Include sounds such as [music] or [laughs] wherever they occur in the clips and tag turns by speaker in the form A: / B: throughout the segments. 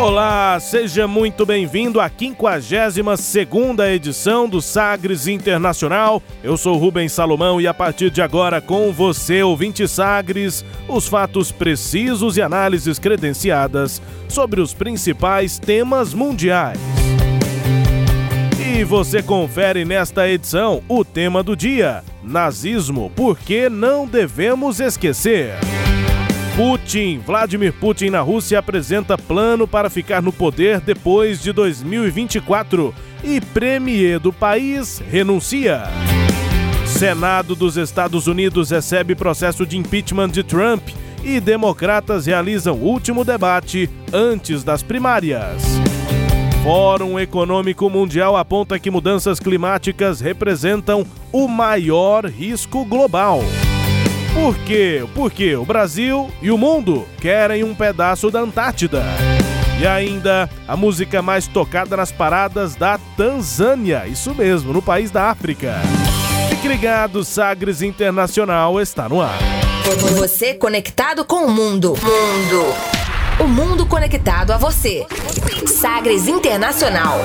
A: Olá, seja muito bem-vindo à 52ª edição do Sagres Internacional. Eu sou Rubens Salomão e a partir de agora com você, ouvinte Sagres, os fatos precisos e análises credenciadas sobre os principais temas mundiais. E você confere nesta edição o tema do dia: Nazismo, por que não devemos esquecer? Putin, Vladimir Putin na Rússia apresenta plano para ficar no poder depois de 2024 e premier do país renuncia. Senado dos Estados Unidos recebe processo de impeachment de Trump e democratas realizam último debate antes das primárias. Fórum Econômico Mundial aponta que mudanças climáticas representam o maior risco global. Por quê? Porque o Brasil e o mundo querem um pedaço da Antártida. E ainda a música mais tocada nas paradas da Tanzânia, isso mesmo, no país da África. Fique ligado, Sagres Internacional está no ar.
B: Você conectado com o mundo. Mundo. O mundo conectado a você. Sagres Internacional.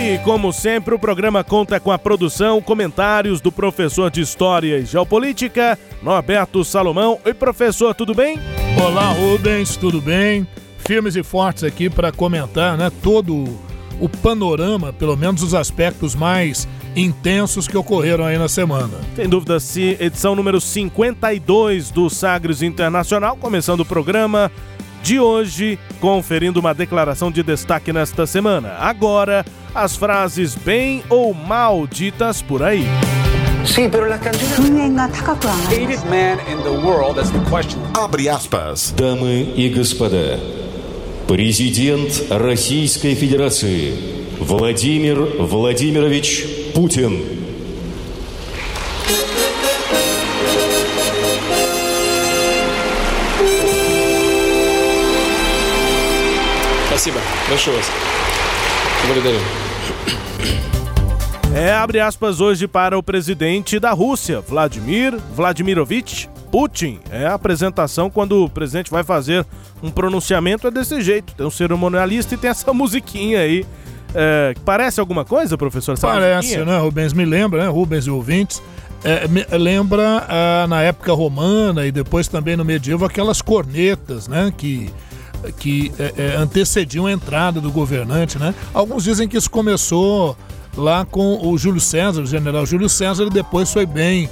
A: E como sempre, o programa conta com a produção, comentários do professor de História e Geopolítica, Norberto Salomão. Oi, professor, tudo bem?
C: Olá, Rubens, tudo bem? Firmes e fortes aqui para comentar, né, todo o panorama, pelo menos os aspectos mais intensos que ocorreram aí na semana.
A: Sem dúvida, se edição número 52 do Sagres Internacional, começando o programa de hoje, conferindo uma declaração de destaque nesta semana. Agora, as frases bem ou mal ditas por aí.
D: Sí, pero la canción.
E: hated man in the world, that's the question.
F: Abre aspas.
G: Дамы и господа, Президент Российской Федерации Владимир Владимирович Путин.
E: Спасибо. Большое вас. Благодарю.
A: É, abre aspas hoje para o presidente da Rússia, Vladimir Vladimirovich Putin. É a apresentação quando o presidente vai fazer um pronunciamento é desse jeito. Tem um cerimonialista e tem essa [laughs] musiquinha aí. É, parece alguma coisa, professor? Essa
C: Parece,
A: musiquinha?
C: né, Rubens? Me lembra, né, Rubens e ouvintes? É, lembra ah, na época romana e depois também no medievo aquelas cornetas, né, que, que é, é, antecediam a entrada do governante, né? Alguns dizem que isso começou lá com o Júlio César, o general Júlio César, e depois foi bem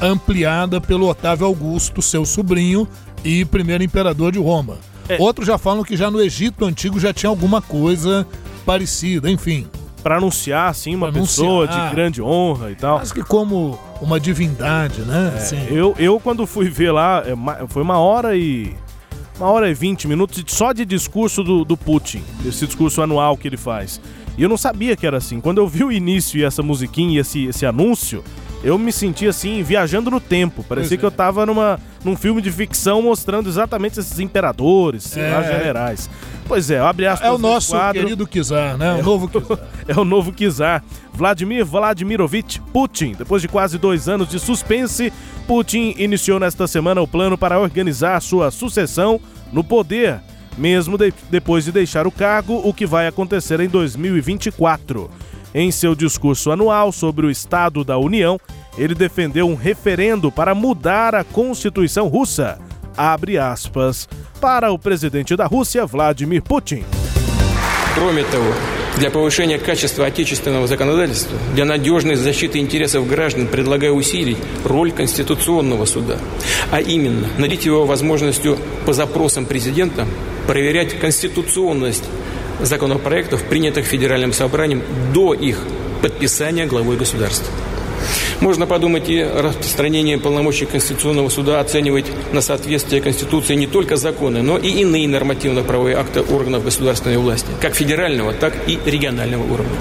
C: ampliada pelo Otávio Augusto, seu sobrinho e primeiro imperador de Roma.
A: É.
C: Outros já falam que já no Egito Antigo já tinha alguma coisa parecida, enfim.
A: Para anunciar, assim, uma
C: Pra
A: pessoa
C: anunciar.
A: de grande honra e tal.
C: Quase que como uma divindade, né? Assim.
A: Eu, eu, quando fui ver lá, é foi uma hora e. Uma hora e vinte minutos só de discurso do, do Putin, esse discurso anual que ele faz. E eu não sabia que era assim. Quando eu vi o início e essa musiquinha e esse, esse anúncio, eu me senti assim, viajando no tempo. Parecia
C: Pois
A: que
C: é.
A: eu tava numa, num filme de ficção mostrando exatamente esses imperadores, lá,
C: É.
A: generais. Pois é, abre aspas
C: É o nosso
A: quadro.
C: querido Kizar, né? O novo Kizar.
A: É o novo czar. [laughs] Vladimir Vladimirovich Putin. Depois de quase dois anos de suspense, Putin iniciou nesta semana o plano para organizar sua sucessão no poder, mesmo de- depois de deixar o cargo, o que vai acontecer em 2024. Em seu discurso anual sobre o Estado da União, ele defendeu um referendo para mudar a Constituição russa. Abre aspas. Para o presidente da Rússia, Vladimir Putin.
E: Кроме того, для повышения качества отечественного законодательства, для надежной защиты интересов граждан предлагаю усилить роль Конституционного суда, а именно наделить его возможностью по запросам президента проверять конституционность законопроектов, принятых Федеральным собранием до их подписания главой государства. Можно подумать и распространение полномочий Конституционного суда оценивать на соответствие Конституции не только законы, но и иные нормативно-правовые акты органов государственной власти, как федерального, так и регионального уровня.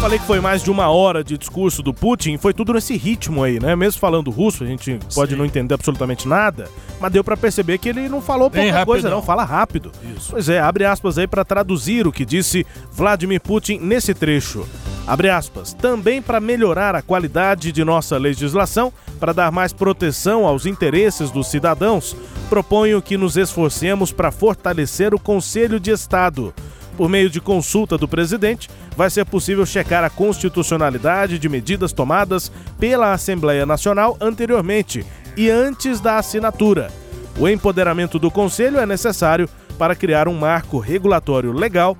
A: Falei que foi mais de uma hora de discurso do Putin, foi tudo nesse ritmo aí, né? Mesmo falando russo, a gente pode Sim. não entender absolutamente nada, mas deu para perceber que ele não falou Bem pouca coisa, não, fala rápido. Isso. Pois é, abre aspas aí para traduzir o que disse Vladimir Putin nesse trecho. Abre aspas. Também para melhorar a qualidade de nossa legislação, para dar mais proteção aos interesses dos cidadãos, proponho que nos esforcemos para fortalecer o Conselho de Estado por meio de consulta do presidente, vai ser possível checar a constitucionalidade de medidas tomadas pela Assembleia Nacional anteriormente e antes da assinatura. O empoderamento do Conselho é necessário para criar um marco regulatório legal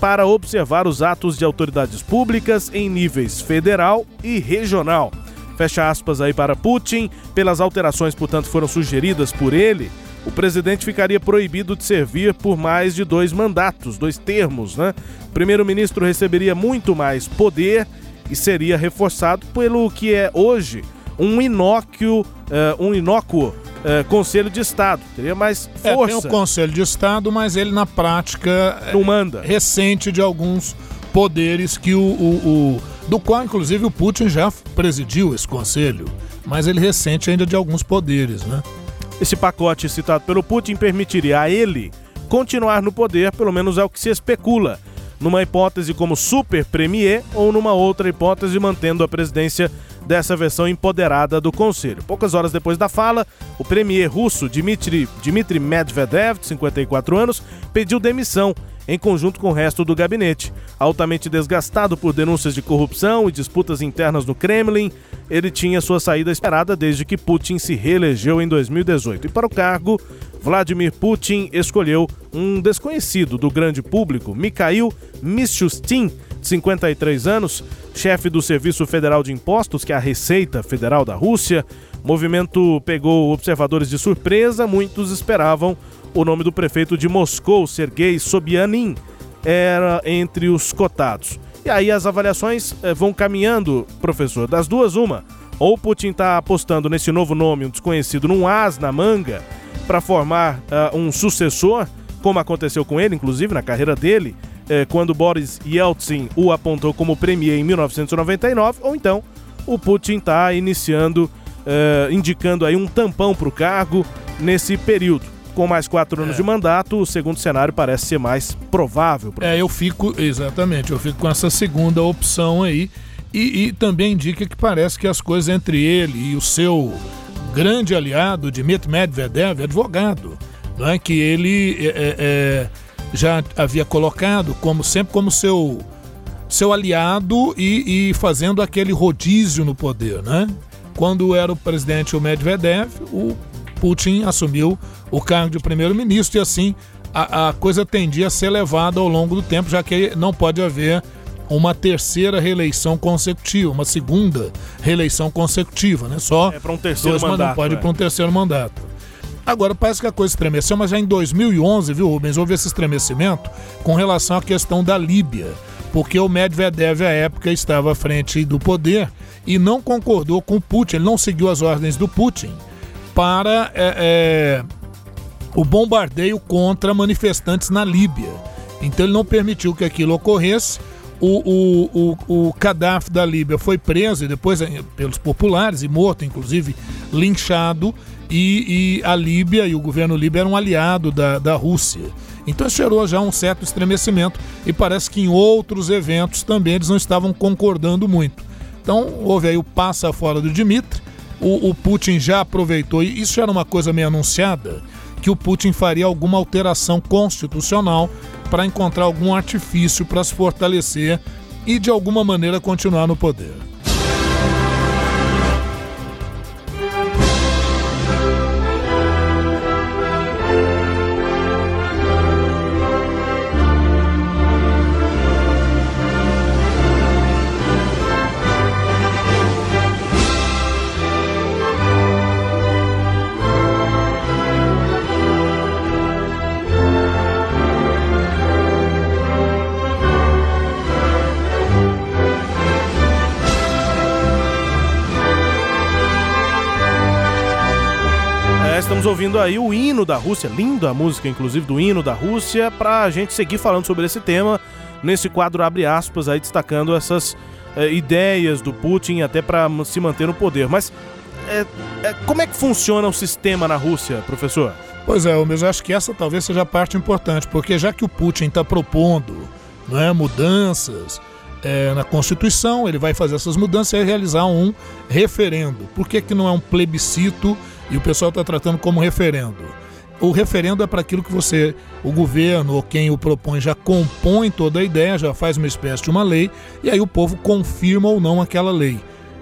A: para observar os atos de autoridades públicas em níveis federal e regional. Fecha aspas aí para Putin, pelas alterações, portanto, foram sugeridas por ele o presidente ficaria proibido de servir por mais de dois mandatos, dois termos, né? O primeiro-ministro receberia muito mais poder e seria reforçado pelo que é hoje um inócuo, uh, um inócuo uh, Conselho de Estado. Teria mais força.
C: É, tem o Conselho de Estado, mas ele na prática
A: não manda.
C: É recente de alguns poderes que o, o, o do qual inclusive o Putin já presidiu esse conselho, mas ele recente ainda de alguns poderes, né?
A: Esse pacote citado pelo Putin permitiria a ele continuar no poder, pelo menos é o que se especula, numa hipótese como super premier ou numa outra hipótese mantendo a presidência dessa versão empoderada do Conselho. Poucas horas depois da fala, o premier russo Dmitry, Dmitry Medvedev, de 54 anos, pediu demissão em conjunto com o resto do gabinete. Altamente desgastado por denúncias de corrupção e disputas internas no Kremlin, ele tinha sua saída esperada desde que Putin se reelegeu em 2018. E para o cargo, Vladimir Putin escolheu um desconhecido do grande público, Mikhail Mishustin, 53 anos, chefe do Serviço Federal de Impostos, que é a Receita Federal da Rússia. O movimento pegou observadores de surpresa, muitos esperavam o nome do prefeito de Moscou, Sergei Sobyanin, era entre os cotados. E aí as avaliações eh, vão caminhando, professor, das duas uma. Ou Putin está apostando nesse novo nome, um desconhecido, num as na manga, para formar uh, um sucessor, como aconteceu com ele, inclusive, na carreira dele, quando Boris Yeltsin o apontou como premier em 1999, ou então o Putin está iniciando, uh, indicando aí um tampão para o cargo nesse período com mais quatro anos é. de mandato, o segundo cenário parece ser mais provável.
C: É, eu fico, exatamente, eu fico com essa segunda opção aí. E, e, também indica que parece que as coisas entre ele e o seu grande aliado, Dmitry Medvedev, advogado, não é? que ele é, é, é, já havia colocado como sempre como seu, seu aliado e, e fazendo aquele rodízio no poder. Né? Quando era o presidente o Medvedev, o Putin assumiu o cargo de primeiro-ministro e assim a, a, coisa tendia a ser levada ao longo do tempo, já que não pode haver uma terceira reeleição consecutiva, uma segunda reeleição consecutiva, né? Só
A: é para um terceiro dois mandato,
C: pode é. para um terceiro mandato. Agora parece que a coisa estremeceu, mas já em 2011, viu, Rubens, houve esse estremecimento com relação à questão da Líbia, porque o Medvedev à época estava à frente do poder e não concordou com o Putin, ele não seguiu as ordens do Putin para é, é, o bombardeio contra manifestantes na Líbia. Então ele não permitiu que aquilo ocorresse. O, o, o, o Gaddafi da Líbia foi preso e depois é, pelos populares e morto, inclusive linchado. E, e, a Líbia e o governo líbio eram um aliado da, da Rússia. Então isso gerou já um certo estremecimento e parece que em outros eventos também eles não estavam concordando muito. Então houve aí o passa fora do Dmitry, o, o Putin já aproveitou, e isso era uma coisa meio anunciada, que o Putin faria alguma alteração constitucional para encontrar algum artifício para se fortalecer e de alguma maneira continuar no poder.
A: Ouvindo aí o hino da Rússia, linda a música, inclusive, do hino da Rússia, para a gente seguir falando sobre esse tema nesse quadro abre aspas aí destacando essas é, ideias do Putin até para se manter no poder. Mas é, é, como é que funciona o sistema na Rússia, professor?
C: Pois é, eu acho que essa talvez seja a parte importante, porque já que o Putin está propondo não é, mudanças é, na Constituição, ele vai fazer essas mudanças e realizar um referendo. Por que, que não é um plebiscito e o pessoal está tratando como referendo? O referendo é para aquilo que você, o governo ou quem o propõe já compõe toda a ideia, já faz uma espécie de uma lei, e aí o povo confirma ou não aquela lei.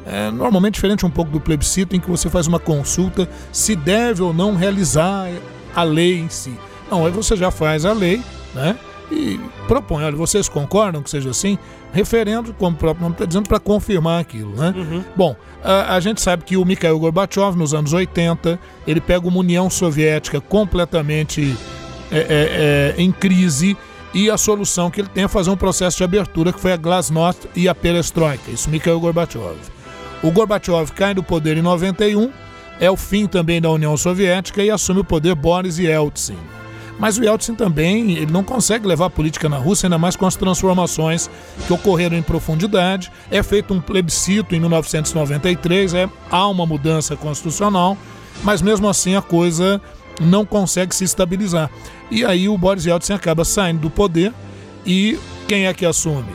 C: É normalmente diferente um pouco do plebiscito, em que você faz uma consulta se deve ou não realizar a lei em si. Não, aí você já faz a lei, né? E propõe, olha, vocês concordam que seja assim? Referendo, como o próprio nome está dizendo, para confirmar aquilo, né? Uhum. Bom, a, a, gente sabe que o Mikhail Gorbachev, nos anos 80, ele pega uma União Soviética completamente é, é, é, em crise e a solução que ele tem é fazer um processo de abertura que foi a Glasnost e a Perestroika, isso Mikhail Gorbachev. O Gorbachev cai do poder em 91, é o fim também da União Soviética e assume o poder Boris Yeltsin. Mas o Yeltsin também ele não consegue levar a política na Rússia, ainda mais com as transformações que ocorreram em profundidade. É feito um plebiscito em 1993, é, há uma mudança constitucional, mas mesmo assim a coisa não consegue se estabilizar. E aí o Boris Yeltsin acaba saindo do poder e quem é que assume?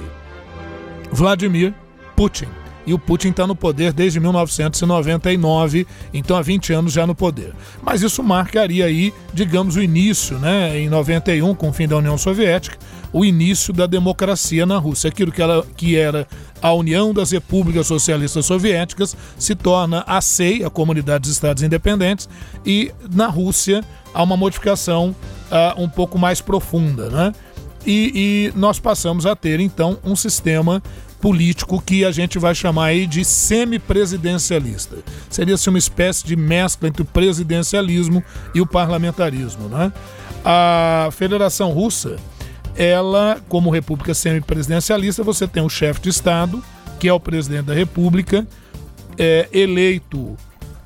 C: Vladimir Putin e o Putin está no poder desde 1999, então há 20 anos já no poder. Mas isso marcaria aí, digamos, o início, né, em 91, com o fim da União Soviética, o início da democracia na Rússia. Aquilo que, ela, que era a União das Repúblicas Socialistas Soviéticas se torna a SEI, a Comunidade dos Estados Independentes, e na Rússia há uma modificação uh, um pouco mais profunda, né? E, e, nós passamos a ter então um sistema político que a gente vai chamar aí de semipresidencialista. Seria assim, uma espécie de mescla entre o presidencialismo e o parlamentarismo. Né? A Federação Russa, ela, como república semipresidencialista, você tem o chefe de Estado, que é o presidente da República, é, eleito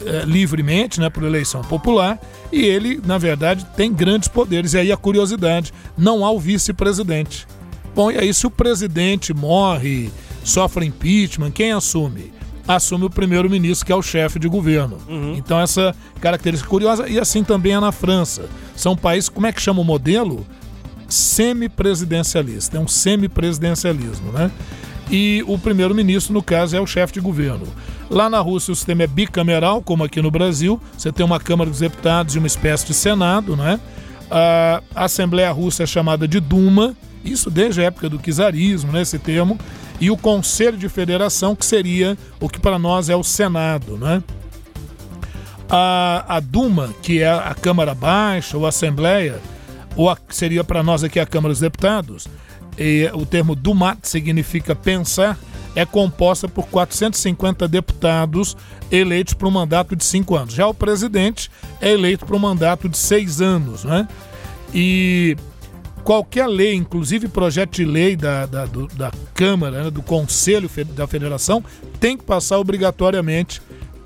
C: é, livremente, né, por eleição popular, e ele, na verdade, tem grandes poderes. E aí a curiosidade: não há o vice-presidente. Bom, e aí se o presidente morre, sofre impeachment, quem assume? Assume o primeiro-ministro, que é o chefe de governo. Uhum. Então, essa característica curiosa, e assim também é na França. São países, como é que chama o modelo? Semipresidencialista. É um semipresidencialismo, né? E o primeiro-ministro, no caso, é o chefe de governo. Lá na Rússia o sistema é bicameral, como aqui no Brasil. Você tem uma Câmara dos Deputados e uma espécie de Senado, né? A Assembleia Russa é chamada de Duma, isso desde a época do czarismo, né, esse termo, e o Conselho de Federação, que seria o que para nós é o Senado. Né? A, a Duma, que é a Câmara Baixa ou a Assembleia, ou a, seria para nós aqui a Câmara dos Deputados, e o termo Dumat significa pensar, é composta por 450 deputados eleitos para um mandato de cinco anos. Já o presidente é eleito para um mandato de seis anos. Né? E qualquer lei, inclusive projeto de lei da, da, do, da Câmara, né, do Conselho da Federação, tem que passar obrigatoriamente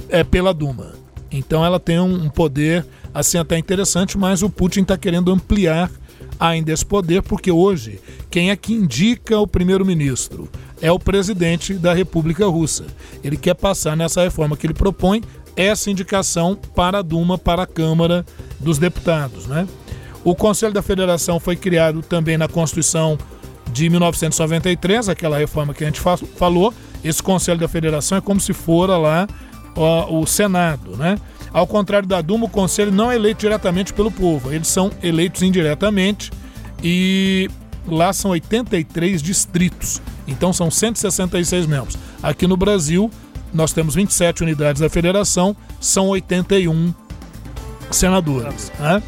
C: é, pela Duma. Então ela tem um, um poder assim até interessante, mas o Putin está querendo ampliar ainda esse poder, porque hoje quem é que indica o primeiro-ministro? É o presidente da República Russa. Ele quer passar nessa reforma que ele propõe essa indicação para a Duma, para a Câmara dos Deputados, né? O Conselho da Federação foi criado também na Constituição de 1993, aquela reforma que a gente falou. Esse Conselho da Federação é como se fora lá ó, o Senado, né? Ao contrário da Duma, o Conselho não é eleito diretamente pelo povo, eles são eleitos indiretamente e lá são 83 distritos, então são 166 membros. Aqui no Brasil, nós temos 27 unidades da federação, são 81 senadores. Né?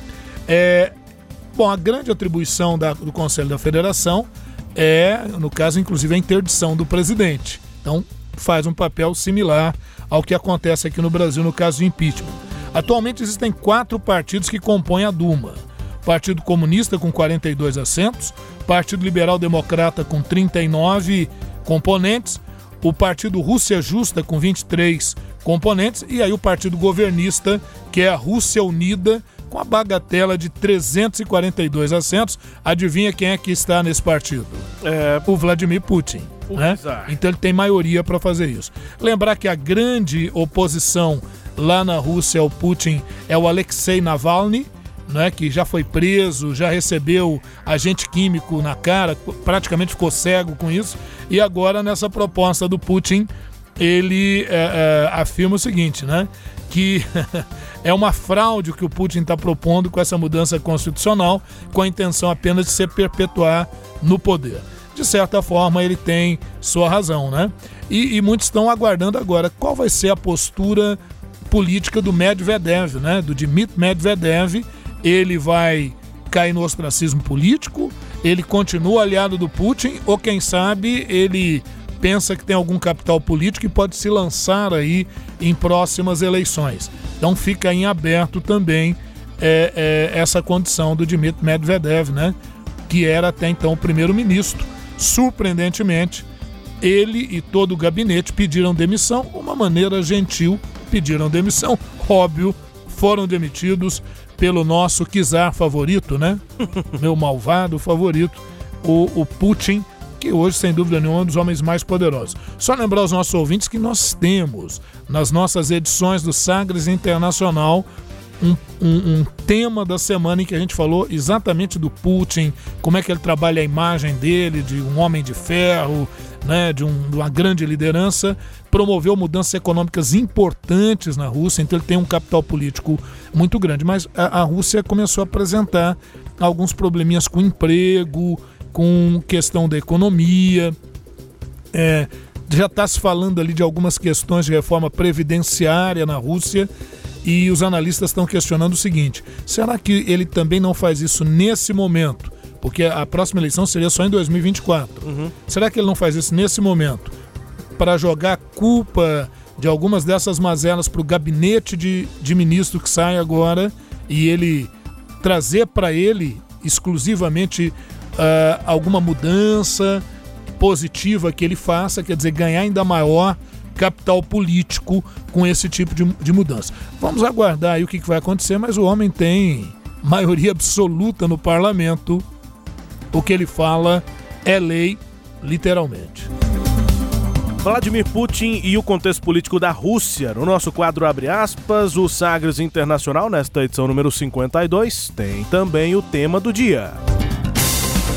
C: É, Bom, a grande atribuição da, do Conselho da Federação é, no caso, inclusive, a interdição do presidente. Então, faz um papel similar ao que acontece aqui no Brasil no caso de impeachment. Atualmente existem quatro partidos que compõem a Duma. Partido Comunista com 42 assentos, Partido Liberal Democrata com 39 componentes, o Partido Rússia Justa, com 23 componentes, e aí o Partido Governista, que é a Rússia Unida, com a bagatela de 342 assentos. Adivinha quem é que está nesse partido?
A: É,
C: O Vladimir Putin. Né? Então ele tem maioria para fazer isso. Lembrar que a grande oposição lá na Rússia ao Putin é o Alexei Navalny, né, que já foi preso, já recebeu agente químico na cara, praticamente ficou cego com isso. E agora, nessa proposta do Putin, ele é, é, afirma o seguinte, né? Que [laughs] é uma fraude o que o Putin está propondo com essa mudança constitucional, com a intenção apenas de se perpetuar no poder. De certa forma, ele tem sua razão, né? E, e muitos estão aguardando agora qual vai ser a postura política do Medvedev, né? Do Dmitry Medvedev. Ele vai cair no ostracismo político? Ele continua aliado do Putin? Ou quem sabe ele pensa que tem algum capital político e pode se lançar aí em próximas eleições? Então fica em aberto também é, é, essa condição do Dmitry Medvedev, né? Que era até então o primeiro-ministro. Surpreendentemente, ele e todo o gabinete pediram demissão, uma maneira gentil, pediram demissão, óbvio, foram demitidos pelo nosso czar favorito, né? [laughs] Meu malvado favorito, o, o Putin, que hoje, sem dúvida nenhuma, é um dos homens mais poderosos. Só lembrar aos nossos ouvintes que nós temos, nas nossas edições do Sagres Internacional, um, um, um, tema da semana em que a gente falou exatamente do Putin, como é que ele trabalha a imagem dele, de um homem de ferro, né, de, um, de uma grande liderança, promoveu mudanças econômicas importantes na Rússia, então ele tem um capital político muito grande. Mas a, a Rússia começou a apresentar alguns probleminhas com emprego, com questão da economia. É, já está se falando ali de algumas questões de reforma previdenciária na Rússia. E os analistas estão questionando o seguinte: será que ele também não faz isso nesse momento? Porque a próxima eleição seria só em 2024. Uhum. Será que ele não faz isso nesse momento para jogar a culpa de algumas dessas mazelas para o gabinete de, de ministro que sai agora e ele trazer para ele exclusivamente uh, alguma mudança positiva que ele faça, quer dizer, ganhar ainda maior capital político com esse tipo de, de mudança. Vamos aguardar aí o que, que vai acontecer, mas o homem tem maioria absoluta no parlamento. O que ele fala é lei, literalmente.
A: Vladimir Putin e o contexto político da Rússia. No nosso quadro Abre aspas, o Sagres Internacional, nesta edição número 52, tem também o tema do dia.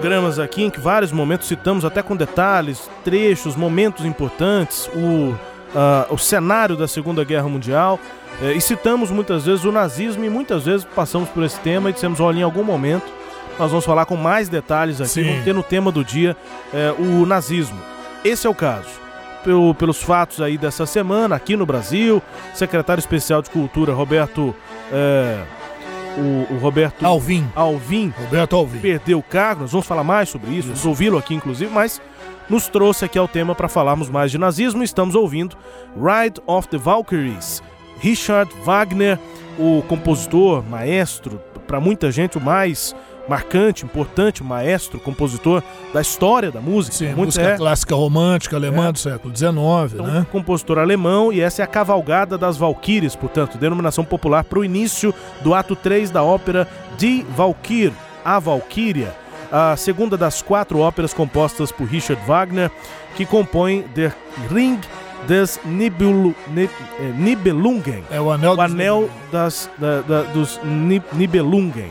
A: Programas aqui em que vários momentos citamos até com detalhes, trechos, momentos importantes, o, uh, o cenário da Segunda Guerra Mundial. Eh, e citamos muitas vezes o nazismo e muitas vezes passamos por esse tema e dissemos, olha, em algum momento nós vamos falar com mais detalhes aqui,
C: Sim.
A: vamos ter no tema do dia eh, o nazismo. Esse é o caso. Pelo, pelos fatos aí dessa semana, aqui no Brasil, secretário especial de Cultura, Roberto... eh, o, o Roberto
C: Alvim.
A: Alvim
C: Roberto Alvim.
A: perdeu o cargo, nós vamos falar mais sobre isso, vamos ouvi-lo aqui inclusive, mas nos trouxe aqui ao tema para falarmos mais de nazismo. Estamos ouvindo Ride of the Valkyries, Richard Wagner, o compositor, maestro, para muita gente o mais marcante, importante, maestro, compositor da história da música.
C: Sim,
A: Muito
C: música
A: é,
C: clássica romântica alemã
A: É.
C: do século XIX,
A: então,
C: né?
A: compositor alemão, e essa é a Cavalgada das Valquírias, portanto, denominação popular para o início do ato 3 da ópera Die Valkyr, A Valquíria, a segunda das quatro óperas compostas por Richard Wagner, que compõem Der Ring des Nib, eh, Nibelungen,
C: É o Anel
A: o
C: dos
A: Anel das, da- da- dos Ni- Nibelungen.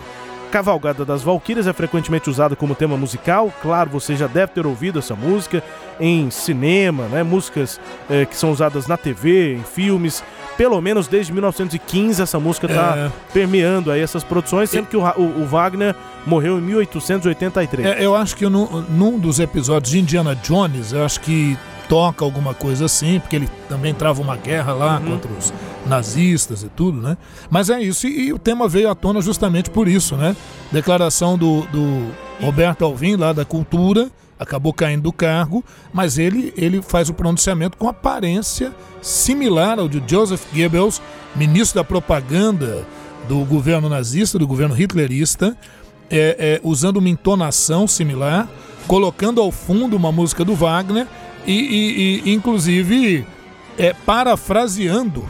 A: Cavalgada das Valquírias é frequentemente usada como tema musical. Claro, você já deve ter ouvido essa música em cinema, né? Músicas é, que são usadas na TV, em filmes. Pelo menos desde 1915 essa música está é. permeando aí essas produções, sendo que o, o, o Wagner morreu em 1883.
C: É, eu acho que no, num dos episódios de Indiana Jones, eu acho que toca alguma coisa assim, porque ele também trava uma guerra lá uhum. contra os nazistas e tudo, né? Mas é isso, e, e, o tema veio à tona justamente por isso, né? Declaração do, do Roberto Alvim, lá da Cultura, acabou caindo do cargo, mas ele, ele faz o pronunciamento com aparência similar ao de Joseph Goebbels, ministro da propaganda do governo nazista, do governo hitlerista, é, é, usando uma entonação similar, colocando ao fundo uma música do Wagner e, e, e inclusive é, parafraseando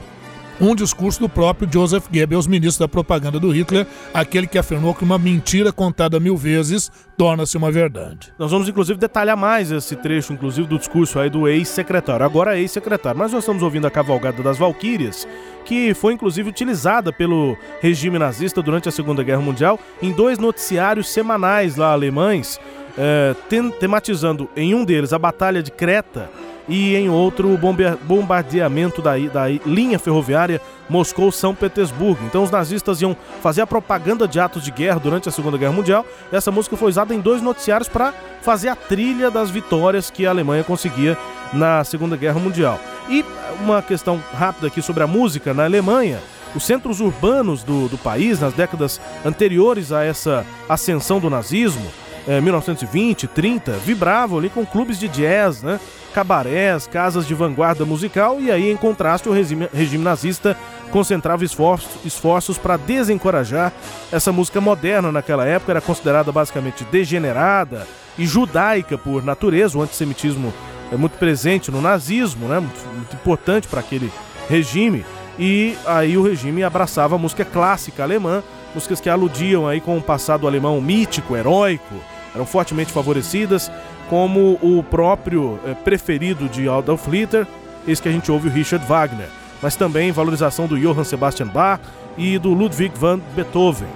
C: um discurso do próprio Joseph Goebbels, ministro da propaganda do Hitler, aquele que afirmou que uma mentira contada mil vezes torna-se uma verdade.
A: Nós vamos inclusive detalhar mais esse trecho, inclusive do discurso aí do ex-secretário, agora ex-secretário. Mas nós estamos ouvindo a cavalgada das Valquírias, que foi inclusive utilizada pelo regime nazista durante a Segunda Guerra Mundial em dois noticiários semanais lá alemães, é, tematizando em um deles a Batalha de Creta e em outro o bombardeamento da, da linha ferroviária Moscou-São Petersburgo. Então os nazistas iam fazer a propaganda de atos de guerra durante a Segunda Guerra Mundial. Essa música foi usada em dois noticiários para fazer a trilha das vitórias que a Alemanha conseguia na Segunda Guerra Mundial. E uma questão rápida aqui sobre a música na Alemanha. Os centros urbanos do, do país, nas décadas anteriores a essa ascensão do nazismo, 1920, eh, 30, vibravam ali com clubes de jazz, né? cabarés, casas de vanguarda musical e aí, em contraste, o regime, regime nazista concentrava esforços, esforços para desencorajar essa música moderna naquela época, era considerada basicamente degenerada e judaica por natureza, o antissemitismo é muito presente no nazismo, né? muito, muito importante para aquele regime, e aí o regime abraçava a música clássica alemã, músicas que aludiam aí com o passado alemão mítico, heróico, eram fortemente favorecidas, como o próprio é, preferido de Adolf Hitler, esse que a gente ouve o Richard Wagner, mas também valorização do Johann Sebastian Bach e do Ludwig van Beethoven.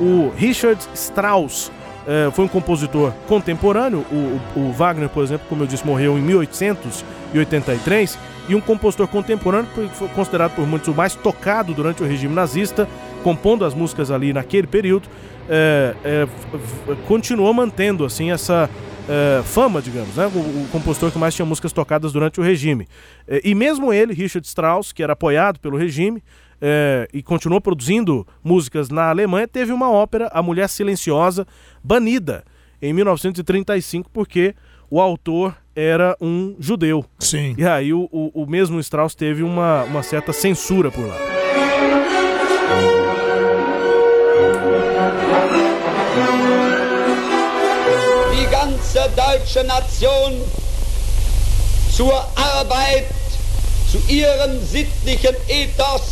A: O Richard Strauss é, foi um compositor contemporâneo, o, o, Wagner, por exemplo, como eu disse, morreu em 1883, e um compositor contemporâneo foi considerado por muitos o mais tocado durante o regime nazista, compondo as músicas ali naquele período, é, é, continuou mantendo assim essa é, fama, digamos, né? O, o, compositor que mais tinha músicas tocadas durante o regime. É, e mesmo ele, Richard Strauss, que era apoiado pelo regime é, e continuou produzindo músicas na Alemanha, teve uma ópera, A Mulher Silenciosa, banida em 1935 porque o autor era um judeu.
C: Sim.
A: E aí o, o, o mesmo Strauss teve uma, uma certa censura por lá.
H: Ganze deutsche Nation zur Arbeit, zu ihrem sittlichen Ethos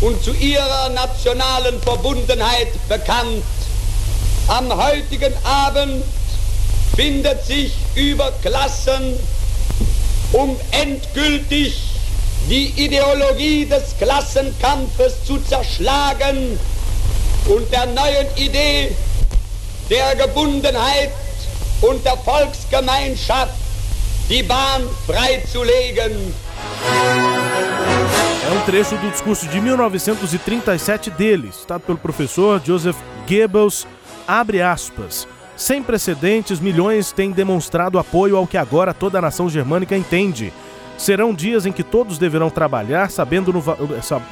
H: und zu ihrer nationalen Verbundenheit bekannt. Am heutigen Abend findet sich über Klassen, um endgültig die Ideologie des Klassenkampfes zu zerschlagen und der neuen Idee der Gebundenheit und der Volksgemeinschaft die Bahn freizulegen.
A: É um trecho do discurso de 1937 dele, citado pelo professor Joseph Goebbels, abre aspas. Sem precedentes, milhões têm demonstrado apoio ao que agora toda a nação germânica entende. Serão dias em que todos deverão trabalhar sabendo, no,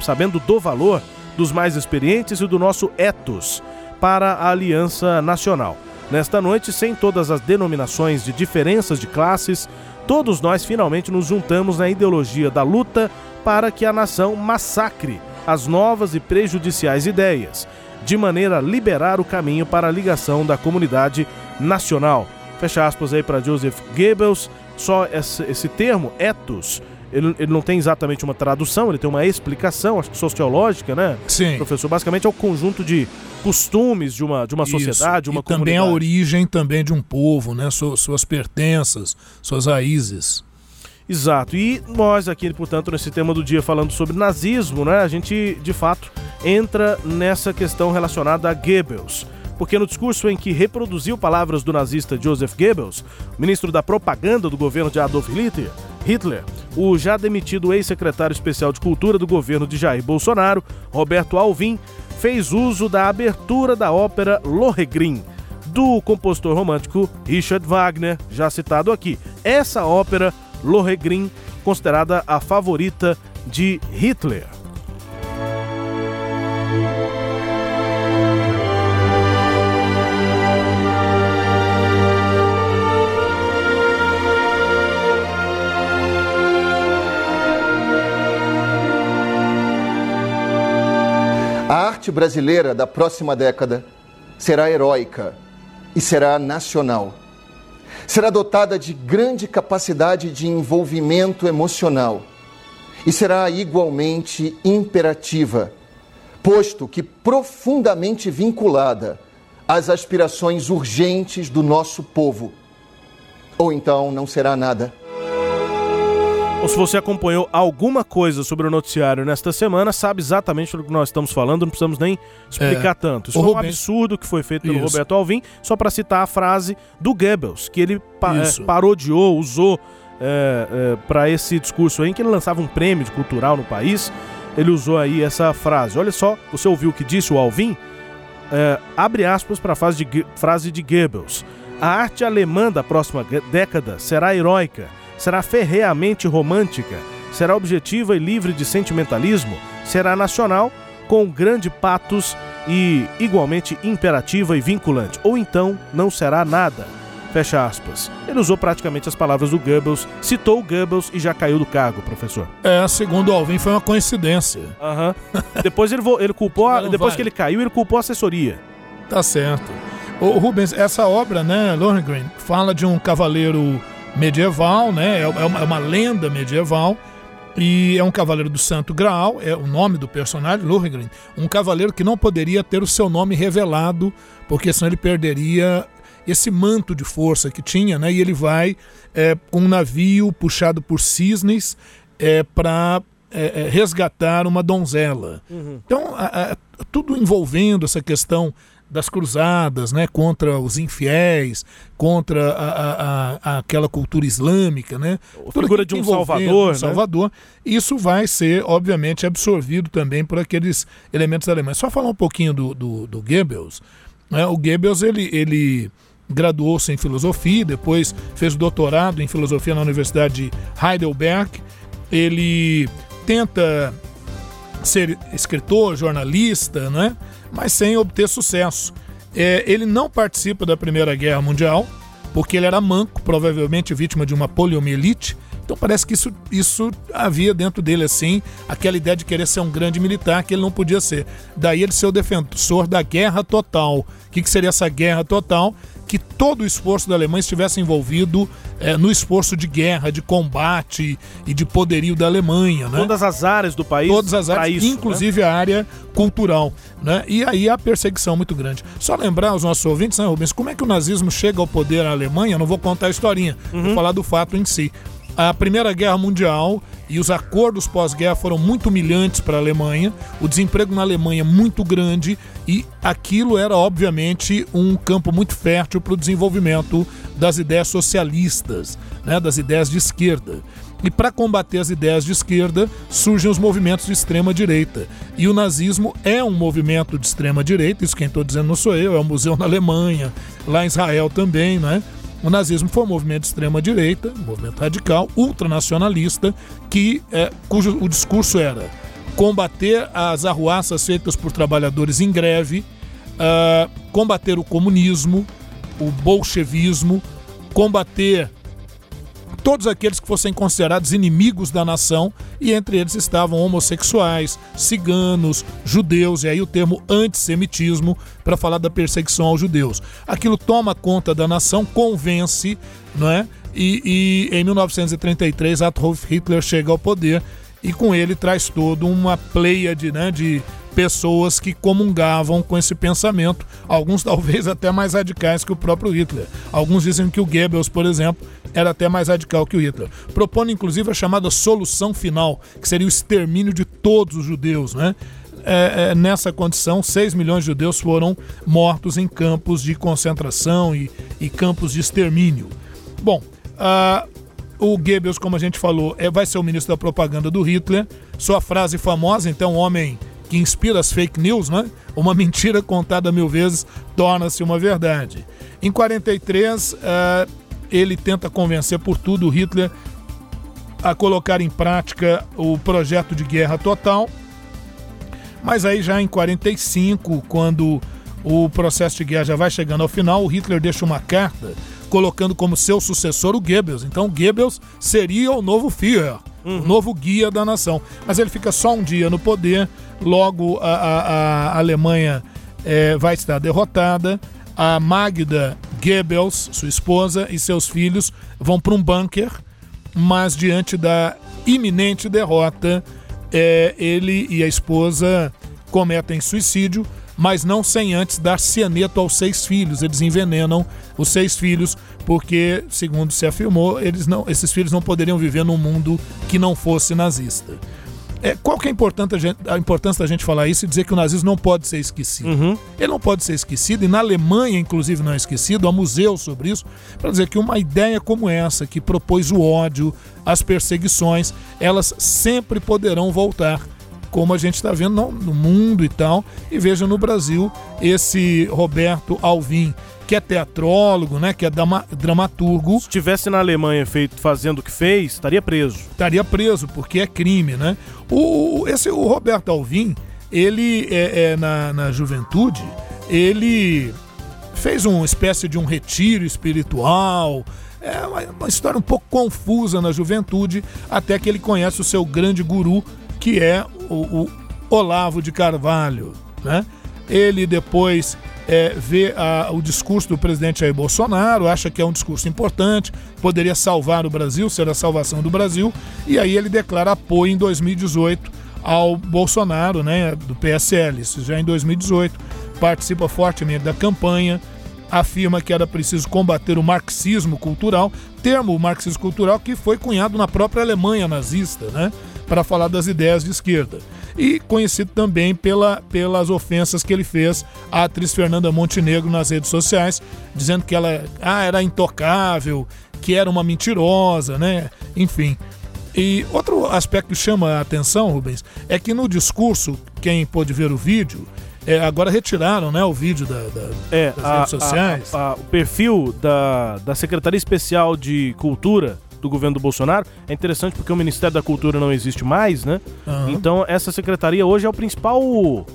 A: sabendo do valor dos mais experientes e do nosso ethos para a aliança nacional. Nesta noite, sem todas as denominações de diferenças de classes, todos nós finalmente nos juntamos na ideologia da luta para que a nação massacre as novas e prejudiciais ideias, de maneira a liberar o caminho para a ligação da comunidade nacional. Fecha aspas aí para Joseph Goebbels. Só esse, termo, ethos, ele, ele, não tem exatamente uma tradução, ele tem uma explicação, acho que sociológica, né?
C: Sim.
A: Professor, basicamente é o conjunto de costumes de uma, de uma sociedade, de uma
C: e comunidade. também a origem também de um povo, né? Suas, suas pertenças, suas raízes.
A: Exato. E nós aqui, portanto, nesse tema do dia falando sobre nazismo, né? A gente, de fato, entra nessa questão relacionada a Goebbels. Porque no discurso em que reproduziu palavras do nazista Joseph Goebbels, ministro da propaganda do governo de Adolf Hitler, Hitler, o já demitido ex-secretário especial de Cultura do governo de Jair Bolsonaro, Roberto Alvim, fez uso da abertura da ópera Lohengrin, do compositor romântico Richard Wagner, já citado aqui. Essa ópera, Lohengrin, considerada a favorita de Hitler.
I: Arte brasileira da próxima década será heróica e será nacional. Será dotada de grande capacidade de envolvimento emocional e será igualmente imperativa, posto que profundamente vinculada às aspirações urgentes do nosso povo. Ou então não será nada.
A: Ou se você acompanhou alguma coisa sobre o noticiário nesta semana, sabe exatamente do que nós estamos falando, não precisamos nem explicar
C: É.
A: tanto. Isso
C: O
A: foi um
C: Rubens-
A: absurdo que foi feito pelo
C: Isso.
A: Roberto Alvim, só para citar a frase do Goebbels, que ele pa
C: Isso.
A: é, parodiou, usou é, para esse discurso aí, em que ele lançava um prêmio de cultural no país. Ele usou aí essa frase. Olha só, você ouviu o que disse o Alvim? É, abre aspas para a frase de, frase de Goebbels. A arte alemã da próxima década será heróica, será ferreamente romântica, será objetiva e livre de sentimentalismo, será nacional, com grande patos e igualmente imperativa e vinculante, ou então não será nada. Fecha aspas. Ele usou praticamente as palavras do Goebbels, citou o Goebbels e já caiu do cargo, professor.
C: É, segundo o Alvin, foi uma coincidência.
A: Aham. depois ele, ele culpou, a- depois
C: vai.
A: que ele caiu, ele culpou a assessoria.
C: Tá certo. Ô, Rubens, essa obra, né, Lohengrin, fala de um cavaleiro medieval, né? É é uma, é uma lenda medieval. E é um cavaleiro do Santo Graal, é o nome do personagem, Lohengrin. Um cavaleiro que não poderia ter o seu nome revelado, porque senão ele perderia esse manto de força que tinha, né? E ele vai é, com um navio puxado por cisnes é, para resgatar uma donzela. Então, a- a- tudo envolvendo essa questão das cruzadas, né, contra os infiéis, contra a, a- a- aquela cultura islâmica, né? Tudo
A: figura de um salvador,
C: um
A: né?
C: salvador. Isso vai ser, obviamente, absorvido também por aqueles elementos alemães. Só falar um pouquinho do, do, do Goebbels. né? O Goebbels, ele, ele graduou-se em filosofia, depois fez doutorado em filosofia na Universidade de Heidelberg. Ele tenta ser escritor, jornalista, né? Mas sem obter sucesso. É, ele não participa da Primeira Guerra Mundial, porque ele era manco, provavelmente vítima de uma poliomielite. Então parece que isso, isso havia dentro dele assim, aquela ideia de querer ser um grande militar que ele não podia ser. Daí ele ser o defensor da guerra total. O que, que seria essa guerra total? Que todo o esforço da Alemanha estivesse envolvido é, no esforço de guerra, de combate e de poderio da Alemanha. Né?
A: Todas as áreas do país.
C: Todas as áreas,
A: isso, né?
C: inclusive a área cultural. Né? E aí a perseguição muito grande. Só lembrar aos nossos ouvintes, né, Rubens, como é que o nazismo chega ao poder na Alemanha? Eu não vou contar a historinha,
A: Uhum.
C: vou falar do fato em si. A Primeira Guerra Mundial e os acordos pós-guerra foram muito humilhantes para a Alemanha, o desemprego na Alemanha muito grande e aquilo era, obviamente, um campo muito fértil para o desenvolvimento das ideias socialistas, né, das ideias de esquerda. E para combater as ideias de esquerda, surgem os movimentos de extrema direita. E o nazismo é um movimento de extrema direita, isso quem estou dizendo não sou eu, é o museu na Alemanha, lá em Israel também, né? O nazismo foi um movimento de extrema direita, um movimento radical, ultranacionalista, que, é, cujo o discurso era combater as arruaças feitas por trabalhadores em greve, ah, combater o comunismo, o bolchevismo, combater todos aqueles que fossem considerados inimigos da nação, e entre eles estavam homossexuais, ciganos, judeus, e aí o termo antissemitismo para falar da perseguição aos judeus. Aquilo toma conta da nação, convence, não é? E, e em 1933 Adolf Hitler chega ao poder e com ele traz toda uma pleia de, né, de pessoas que comungavam com esse pensamento, alguns [laughs] talvez até mais radicais que o próprio Hitler. Alguns dizem que o Goebbels, por exemplo, era até mais radical que o Hitler. Propõe inclusive a chamada solução final, que seria o extermínio de todos os judeus, né? é, é, nessa condição, 6 milhões de judeus foram mortos em campos de concentração e, e campos de extermínio. Bom, uh, o Goebbels, como a gente falou, é, vai ser o ministro da propaganda do Hitler. Sua frase famosa, então, homem que inspira as fake news, né? Uma [laughs] mentira contada mil vezes torna-se uma verdade. Em 43, uh, eh, ele tenta convencer por tudo o Hitler a colocar em prática o projeto de guerra total. Mas aí já em 45, quando o processo de guerra já vai chegando ao final, o Hitler deixa uma carta colocando como seu sucessor o Goebbels. Então Goebbels seria o novo Führer, uhum. o novo guia da nação. Mas ele fica só um dia no poder, logo a, a, a Alemanha é, vai estar derrotada. A Magda Goebbels, sua esposa, e seus filhos vão para um bunker mas diante da iminente derrota, é, ele e a esposa cometem suicídio, mas não sem antes dar cianeto aos seis filhos. Eles envenenam os seis filhos porque, segundo se afirmou, eles não, esses filhos não poderiam viver num mundo que não fosse nazista. É, qual que é a, gente, a, importância da gente falar isso e dizer que o nazismo não pode ser esquecido? Uhum. Ele não pode ser esquecido, e na Alemanha, inclusive, não é esquecido, há museus sobre isso, para dizer que uma ideia como essa, que propôs o ódio, as perseguições, elas sempre poderão voltar como a gente está vendo no mundo e tal. E veja no Brasil esse Roberto Alvim, que é teatrólogo, né, que é dramaturgo.
A: Se estivesse na Alemanha feito, fazendo o que fez, estaria preso.
C: Estaria preso, porque é crime, né? O, esse, o Roberto Alvim, ele é, é na, na juventude, ele fez uma espécie de um retiro espiritual, é uma, uma, história um pouco confusa na juventude, até que ele conhece o seu grande guru, que é o, o Olavo de Carvalho. Né? Ele depois é, vê a, o discurso do presidente Jair Bolsonaro, acha que é um discurso importante, poderia salvar o Brasil, ser a salvação do Brasil, e aí ele declara apoio em 2018 ao Bolsonaro, né, do PSL, isso já em 2018, participa fortemente da campanha, afirma que era preciso combater o marxismo cultural, termo marxismo cultural que foi cunhado na própria Alemanha nazista, né, para falar das ideias de esquerda e conhecido também pela, pelas ofensas que ele fez à atriz Fernanda Montenegro nas redes sociais, dizendo que ela ah, era intocável, que era uma mentirosa, né? Enfim. E outro aspecto que chama a atenção, Rubens, é que no discurso, quem pôde ver o vídeo, é, agora retiraram né, o vídeo da, da
A: é, das a, redes sociais. A, a, o perfil da, da Secretaria Especial de Cultura do governo do Bolsonaro. É interessante porque o Ministério da Cultura não existe mais, né? Uhum. Então, essa secretaria hoje é o principal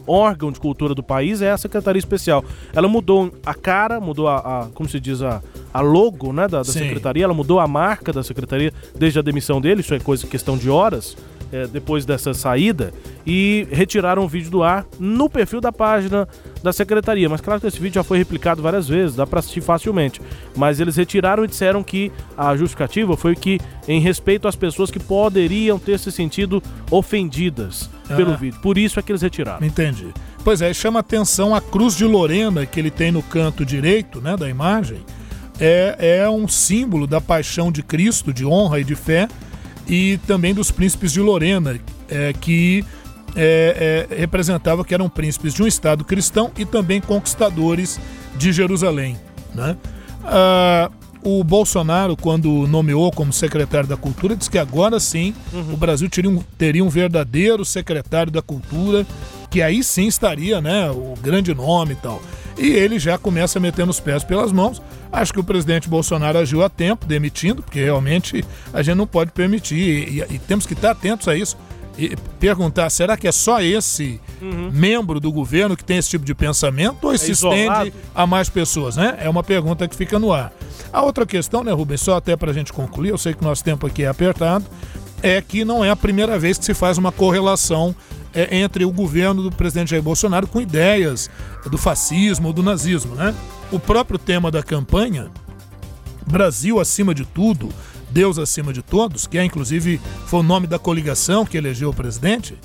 A: órgão de cultura do país, é a Secretaria Especial. Ela mudou a cara, mudou a, a como se diz, a, a logo né, da, da secretaria, ela mudou a marca da secretaria desde a demissão dele, isso é coisa questão de horas é, depois dessa saída e retiraram o vídeo do ar no perfil da página da secretaria. Mas claro que esse vídeo já foi replicado várias vezes, dá para assistir facilmente. Mas eles retiraram e disseram que a justificativa foi que, em respeito às pessoas que poderiam ter se sentido ofendidas ah. pelo vídeo. Por isso é que eles retiraram.
C: Entendi. Pois é, chama atenção a cruz de Lorena que ele tem no canto direito né, da imagem. É, é um símbolo da paixão de Cristo, de honra e de fé e também dos príncipes de Lorena, é, que é, é, representava que eram príncipes de um Estado cristão e também conquistadores de Jerusalém. Né? Ah, o Bolsonaro, quando nomeou como secretário da Cultura, disse que agora sim uhum. o Brasil teria um, teria um verdadeiro secretário da Cultura, que aí sim estaria né, o grande nome e tal. E ele já começa metendo os pés pelas mãos. Acho que o presidente Bolsonaro agiu a tempo, demitindo, porque realmente a gente não pode permitir. E, e, e temos que estar atentos a isso. E perguntar: será que é só esse uhum. membro do governo que tem esse tipo de pensamento ou é se estende a mais pessoas? Né? É uma pergunta que fica no ar. A outra questão, né, Rubens, só até para a gente concluir, eu sei que o nosso tempo aqui é apertado, é que não é a primeira vez que se faz uma correlação é, entre o governo do presidente Jair Bolsonaro com ideias do fascismo ou do nazismo. Né? O próprio tema da campanha, Brasil acima de tudo, Deus acima de todos, que é inclusive foi o nome da coligação que elegeu o presidente,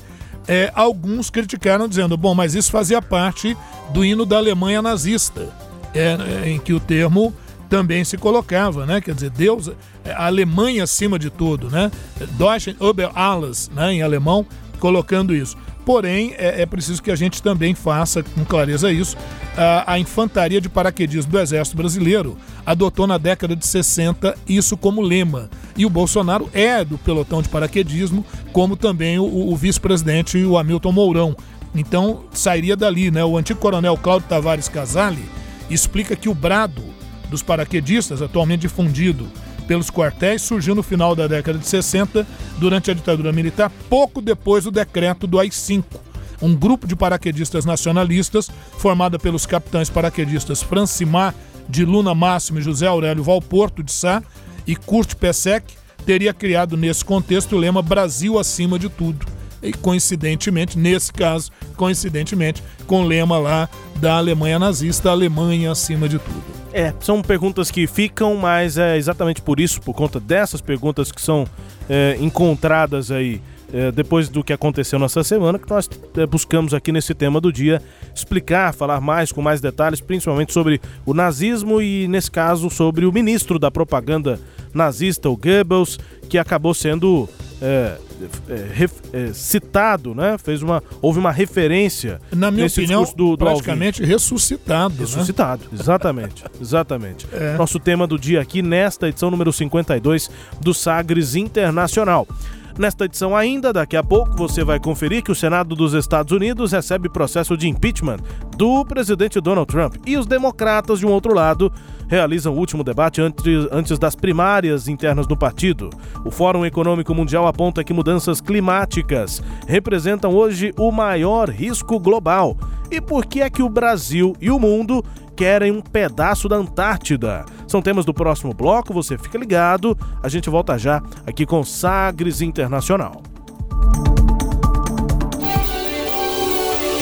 C: é, alguns criticaram dizendo, bom, mas isso fazia parte do hino da Alemanha nazista, é, é em que o termo também se colocava, né? Quer dizer, Deus, a Alemanha acima de tudo, né? Deutschland über alles, né? Em alemão, colocando isso. Porém, é, é, preciso que a gente também faça com clareza isso. A, a, infantaria de paraquedismo do Exército Brasileiro adotou na década de 60 isso como lema. E o Bolsonaro é do pelotão de paraquedismo, como também o, o vice-presidente, o Hamilton Mourão. Então, sairia dali, né? O antigo coronel Cláudio Tavares Casale explica que o brado dos paraquedistas, atualmente difundido pelos quartéis surgiu no final da década de 60, durante a ditadura militar, pouco depois do decreto do AI-5. Um grupo de paraquedistas nacionalistas, formada pelos capitães paraquedistas Francimar de Luna Máximo e José Aurélio Valporto de Sá e Kurt Pesek, teria criado nesse contexto o lema Brasil acima de tudo. E coincidentemente, nesse caso, coincidentemente, com o lema lá da Alemanha nazista, Alemanha acima de tudo.
A: É, são perguntas que ficam, mas é exatamente por isso, por conta dessas perguntas que são é, encontradas aí é, depois do que aconteceu nessa semana, que nós é, buscamos aqui nesse tema do dia explicar, falar mais com mais detalhes, principalmente sobre o nazismo e, nesse caso, sobre o ministro da propaganda nazista, o Goebbels, que acabou sendo é, é, é, citado, né? Fez uma, houve uma referência
C: na minha opinião, do, do praticamente Alvin. ressuscitado.
A: Ressuscitado, né? exatamente, [laughs] exatamente. É. Nosso tema do dia aqui nesta edição número 52 do Sagres Internacional. Nesta edição ainda, daqui a pouco, você vai conferir que o Senado dos Estados Unidos recebe processo de impeachment do presidente Donald Trump e os democratas, de um outro lado, realizam o último debate antes, antes das primárias internas do partido. O Fórum Econômico Mundial aponta que mudanças climáticas representam hoje o maior risco global. E por que é que o Brasil e o mundo querem um pedaço da Antártida? São temas do próximo bloco, você fica ligado. A gente volta já aqui com Sagres Internacional.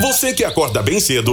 F: Você que acorda bem cedo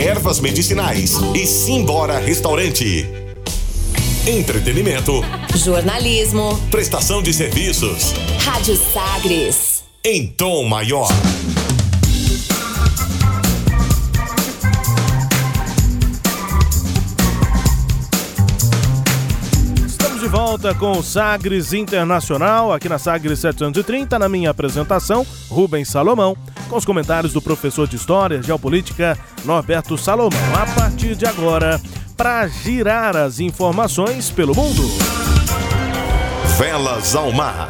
F: ervas medicinais e Simbora Restaurante. Entretenimento.
B: Jornalismo.
F: Prestação de serviços.
B: Rádio Sagres.
F: Em tom maior.
A: Estamos de volta com o Sagres Internacional, aqui na Sagres 730, na minha apresentação, Rubens Salomão com os comentários do professor de História, Geopolítica, Norberto Salomão. A partir de agora, para girar as informações pelo mundo.
F: Velas ao mar.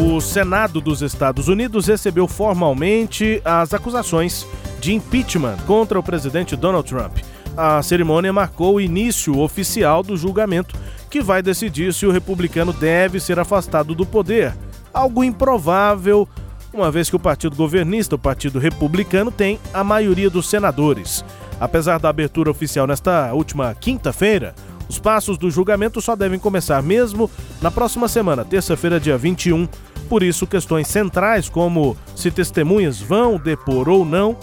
A: O Senado dos Estados Unidos recebeu formalmente as acusações de impeachment contra o presidente Donald Trump. A cerimônia marcou o início oficial do julgamento que vai decidir se o republicano deve ser afastado do poder. Algo improvável uma vez que o partido governista, o Partido Republicano, tem a maioria dos senadores. Apesar da abertura oficial nesta última quinta-feira, os passos do julgamento só devem começar mesmo na próxima semana, terça-feira, dia 21. Por isso, questões centrais como se testemunhas vão depor ou não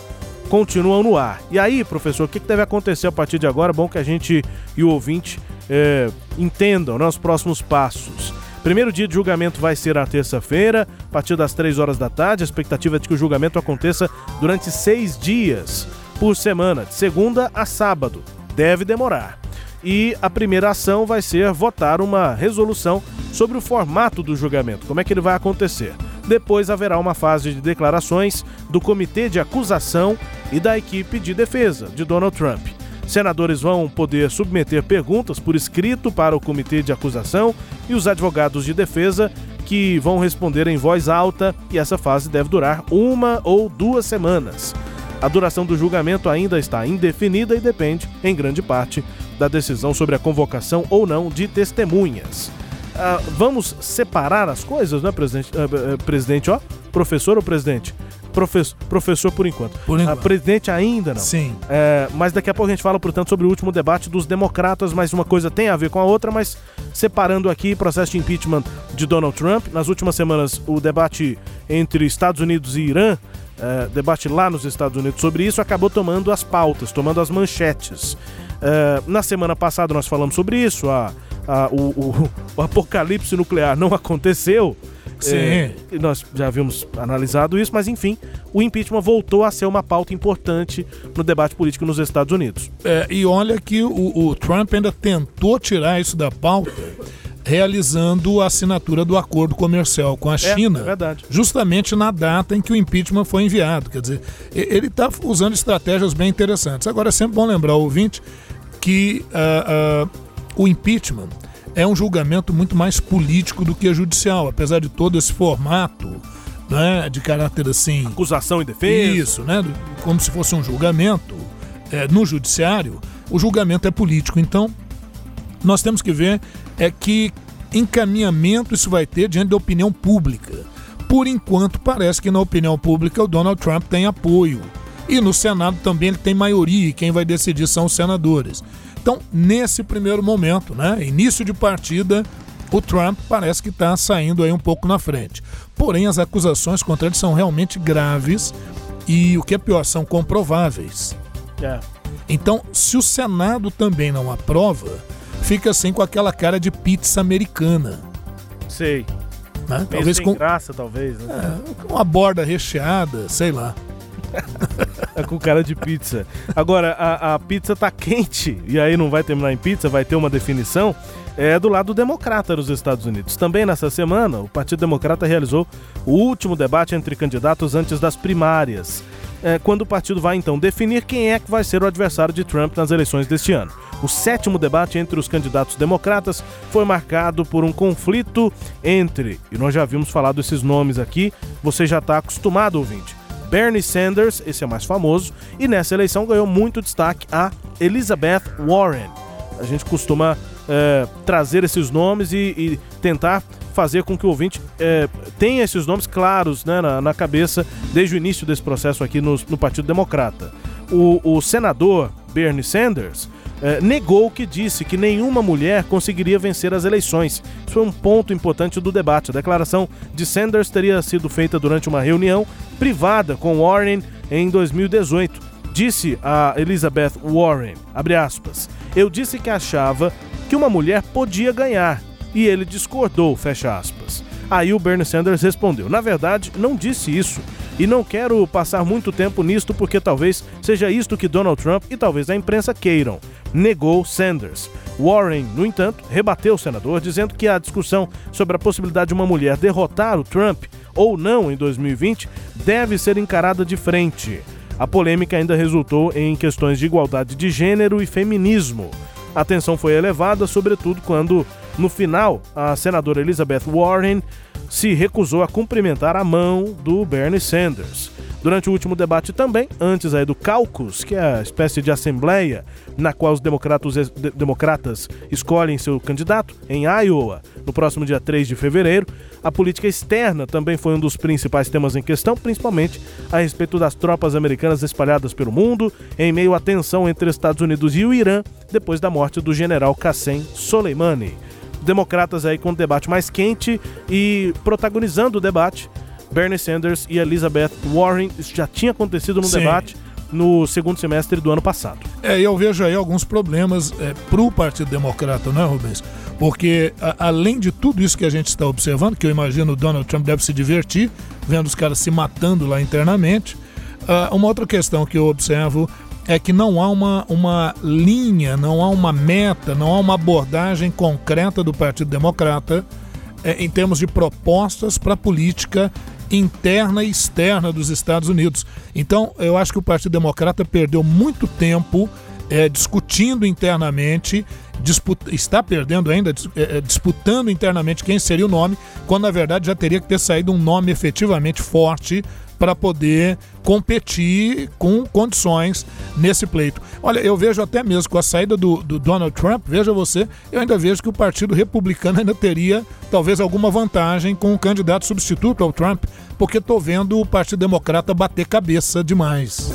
A: continuam no ar. E aí, professor, o que deve acontecer a partir de agora? Bom que a gente e o ouvinte é, entendam né, os próximos passos. Primeiro dia de julgamento vai ser a terça-feira, a partir das 3 horas da tarde. A expectativa é de que o julgamento aconteça durante seis dias por semana, de segunda a sábado. Deve demorar. E a primeira ação vai ser votar uma resolução sobre o formato do julgamento, como é que ele vai acontecer. Depois haverá uma fase de declarações do comitê de acusação e da equipe de defesa de Donald Trump. Senadores vão poder submeter perguntas por escrito para o comitê de acusação e os advogados de defesa que vão responder em voz alta e essa fase deve durar uma ou duas semanas. A duração do julgamento ainda está indefinida e depende, em grande parte, da decisão sobre a convocação ou não de testemunhas. Ah, vamos separar as coisas, né, presidente? Ah, presidente, ó, professor ou presidente? Professor, professor por enquanto.
C: Por enquanto.
A: Ah, presidente ainda não.
C: Sim.
A: É, mas daqui a pouco a gente fala, portanto, sobre o último debate dos democratas, mas uma coisa tem a ver com a outra, mas separando aqui processo de impeachment de Donald Trump. Nas últimas semanas, o debate entre Estados Unidos e Irã, é, debate lá nos Estados Unidos sobre isso, acabou tomando as pautas, tomando as manchetes. É, na semana passada nós falamos sobre isso, a, a, o, o, [laughs] o apocalipse nuclear não aconteceu.
C: Sim.
A: É, nós já havíamos analisado isso, mas enfim, o impeachment voltou a ser uma pauta importante no debate político nos Estados Unidos.
C: É, e olha que o, o Trump ainda tentou tirar isso da pauta realizando a assinatura do acordo comercial com a China,
A: é
C: justamente na data em que o impeachment foi enviado. Quer dizer, ele está usando estratégias bem interessantes. Agora, é sempre bom lembrar ao ouvinte que ah, ah, o impeachment é um julgamento muito mais político do que judicial, apesar de todo esse formato né, de caráter assim.
A: Acusação e defesa.
C: Isso, né? Como se fosse um julgamento é, no judiciário, o julgamento é político. Então, nós temos que ver é que encaminhamento isso vai ter diante da opinião pública. Por enquanto, parece que na opinião pública o Donald Trump tem apoio. E no Senado também ele tem maioria e quem vai decidir são os senadores. Então, nesse primeiro momento, né, início de partida, o Trump parece que está saindo aí um pouco na frente. Porém, as acusações contra ele são realmente graves e o que é pior, são comprováveis.
A: É.
C: Então, se o Senado também não aprova, fica assim com aquela cara de pizza americana.
A: Sei.
C: Né? Talvez com
A: graça, talvez. Né?
C: uma borda recheada, sei lá.
A: É com cara de pizza. Agora, a, a pizza tá quente, e aí não vai terminar em pizza, vai ter uma definição. É do lado democrata nos Estados Unidos. Também nessa semana, o Partido Democrata realizou o último debate entre candidatos antes das primárias. É, quando o partido vai então definir quem é que vai ser o adversário de Trump nas eleições deste ano. O sétimo debate entre os candidatos democratas foi marcado por um conflito entre, e nós já havíamos falado esses nomes aqui, você já está acostumado, ouvinte. Bernie Sanders, esse é o mais famoso, e nessa eleição ganhou muito destaque a Elizabeth Warren. A gente costuma é, trazer esses nomes e, e tentar fazer com que o ouvinte é, tenha esses nomes claros né, na, na cabeça desde o início desse processo aqui no, no Partido Democrata. O, o senador Bernie Sanders é, negou que disse que nenhuma mulher conseguiria vencer as eleições. Isso foi um ponto importante do debate. A declaração de Sanders teria sido feita durante uma reunião privada com Warren em 2018. Disse a Elizabeth Warren, abre aspas, eu disse que achava que uma mulher podia ganhar e ele discordou, fecha aspas. Aí o Bernie Sanders respondeu: Na verdade, não disse isso. E não quero passar muito tempo nisto porque talvez seja isto que Donald Trump e talvez a imprensa queiram. Negou Sanders. Warren, no entanto, rebateu o senador, dizendo que a discussão sobre a possibilidade de uma mulher derrotar o Trump ou não em 2020 deve ser encarada de frente. A polêmica ainda resultou em questões de igualdade de gênero e feminismo. A tensão foi elevada, sobretudo quando, no final, a senadora Elizabeth Warren se recusou a cumprimentar a mão do Bernie Sanders. Durante o último debate também, antes aí do caucus, que é a espécie de assembleia na qual os democratas, de- democratas escolhem seu candidato, em Iowa, no próximo dia 3 de fevereiro, a política externa também foi um dos principais temas em questão, principalmente a respeito das tropas americanas espalhadas pelo mundo, em meio à tensão entre Estados Unidos e o Irã, depois da morte do general Qassem Soleimani. Democratas aí com o debate mais quente e protagonizando o debate, Bernie Sanders e Elizabeth Warren. Isso já tinha acontecido no
C: Sim.
A: debate no segundo semestre do ano passado.
C: É, eu vejo aí alguns problemas é, para o Partido Democrata, né, Rubens? Porque, a- além de tudo isso que a gente está observando, que eu imagino o Donald Trump deve se divertir, vendo os caras se matando lá internamente, ah, uma outra questão que eu observo é que não há uma, uma linha, não há uma meta, não há uma abordagem concreta do Partido Democrata é, em termos de propostas para a política interna e externa dos Estados Unidos. Então, eu acho que o Partido Democrata perdeu muito tempo é, discutindo internamente, disputa, está perdendo ainda, é, disputando internamente quem seria o nome, quando na verdade já teria que ter saído um nome efetivamente forte para poder competir com condições nesse pleito. Olha, eu vejo até mesmo com a saída do, do, Donald Trump, veja você, eu ainda vejo que o Partido Republicano ainda teria talvez alguma vantagem com o candidato substituto ao Trump, porque estou vendo o Partido Democrata bater cabeça demais.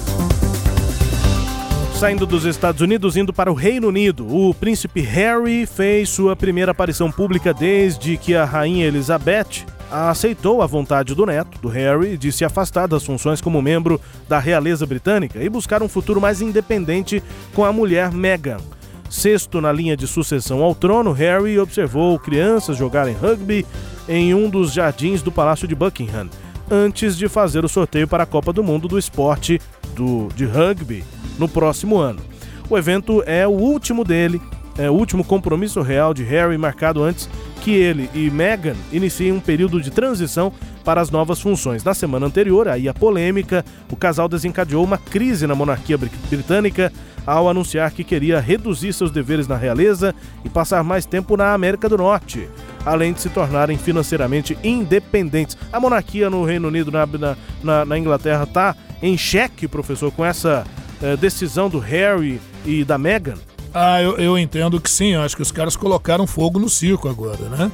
A: Saindo dos Estados Unidos, indo para o Reino Unido, o príncipe Harry fez sua primeira aparição pública desde que a rainha Elizabeth aceitou a vontade do neto, do Harry, de se afastar das funções como membro da realeza britânica e buscar um futuro mais independente com a mulher Meghan. Sexto na linha de sucessão ao trono, Harry observou crianças jogarem rugby em um dos jardins do Palácio de Buckingham, antes de fazer o sorteio para a Copa do Mundo do Esporte do, de Rugby no próximo ano. O evento é o último dele, é o último compromisso real de Harry marcado antes que ele e Meghan iniciem um período de transição para as novas funções. Na semana anterior, aí a polêmica, o casal desencadeou uma crise na monarquia britânica ao anunciar que queria reduzir seus deveres na realeza e passar mais tempo na América do Norte, além de se tornarem financeiramente independentes. A monarquia no Reino Unido, na, na, na Inglaterra, está em xeque, professor, com essa eh, decisão do Harry e da Meghan?
C: Ah, eu, eu entendo que sim. Eu acho que os caras colocaram fogo no circo agora, né?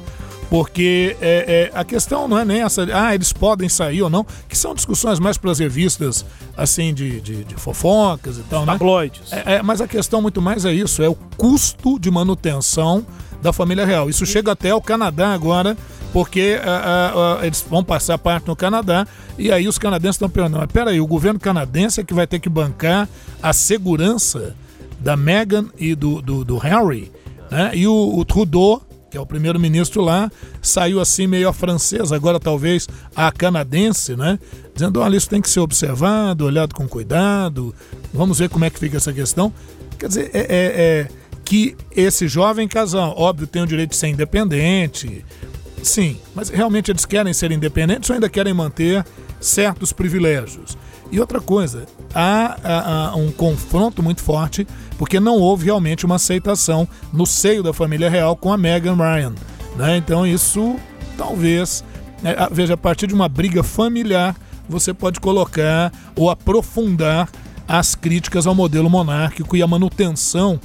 C: Porque é, é, a questão não é nem essa, ah, eles podem sair ou não, que são discussões mais para as revistas, assim, de, de, de fofocas e tal, né?
A: Tabloides.
C: É, é, mas a questão muito mais é isso, é o custo de manutenção da família real. Isso chega até o Canadá agora, porque uh, uh, uh, eles vão passar parte no Canadá, e aí os canadenses estão perguntando, mas peraí, o governo canadense é que vai ter que bancar a segurança da Meghan e do, do, do Harry, né? E o, o Trudeau, que é o primeiro-ministro lá, saiu assim meio a francesa, agora talvez a canadense, né? Dizendo, olha, isso tem que ser observado, olhado com cuidado, vamos ver como é que fica essa questão. Quer dizer, é, é, é que esse jovem casal, óbvio, tem o direito de ser independente, sim, mas realmente eles querem ser independentes ou ainda querem manter certos privilégios? E outra coisa, há, há, há, um confronto muito forte, porque não houve realmente uma aceitação no seio da família real com a Meghan Ryan. Né? Então isso talvez, né, veja, a partir de uma briga familiar, você pode colocar ou aprofundar as críticas ao modelo monárquico e a manutenção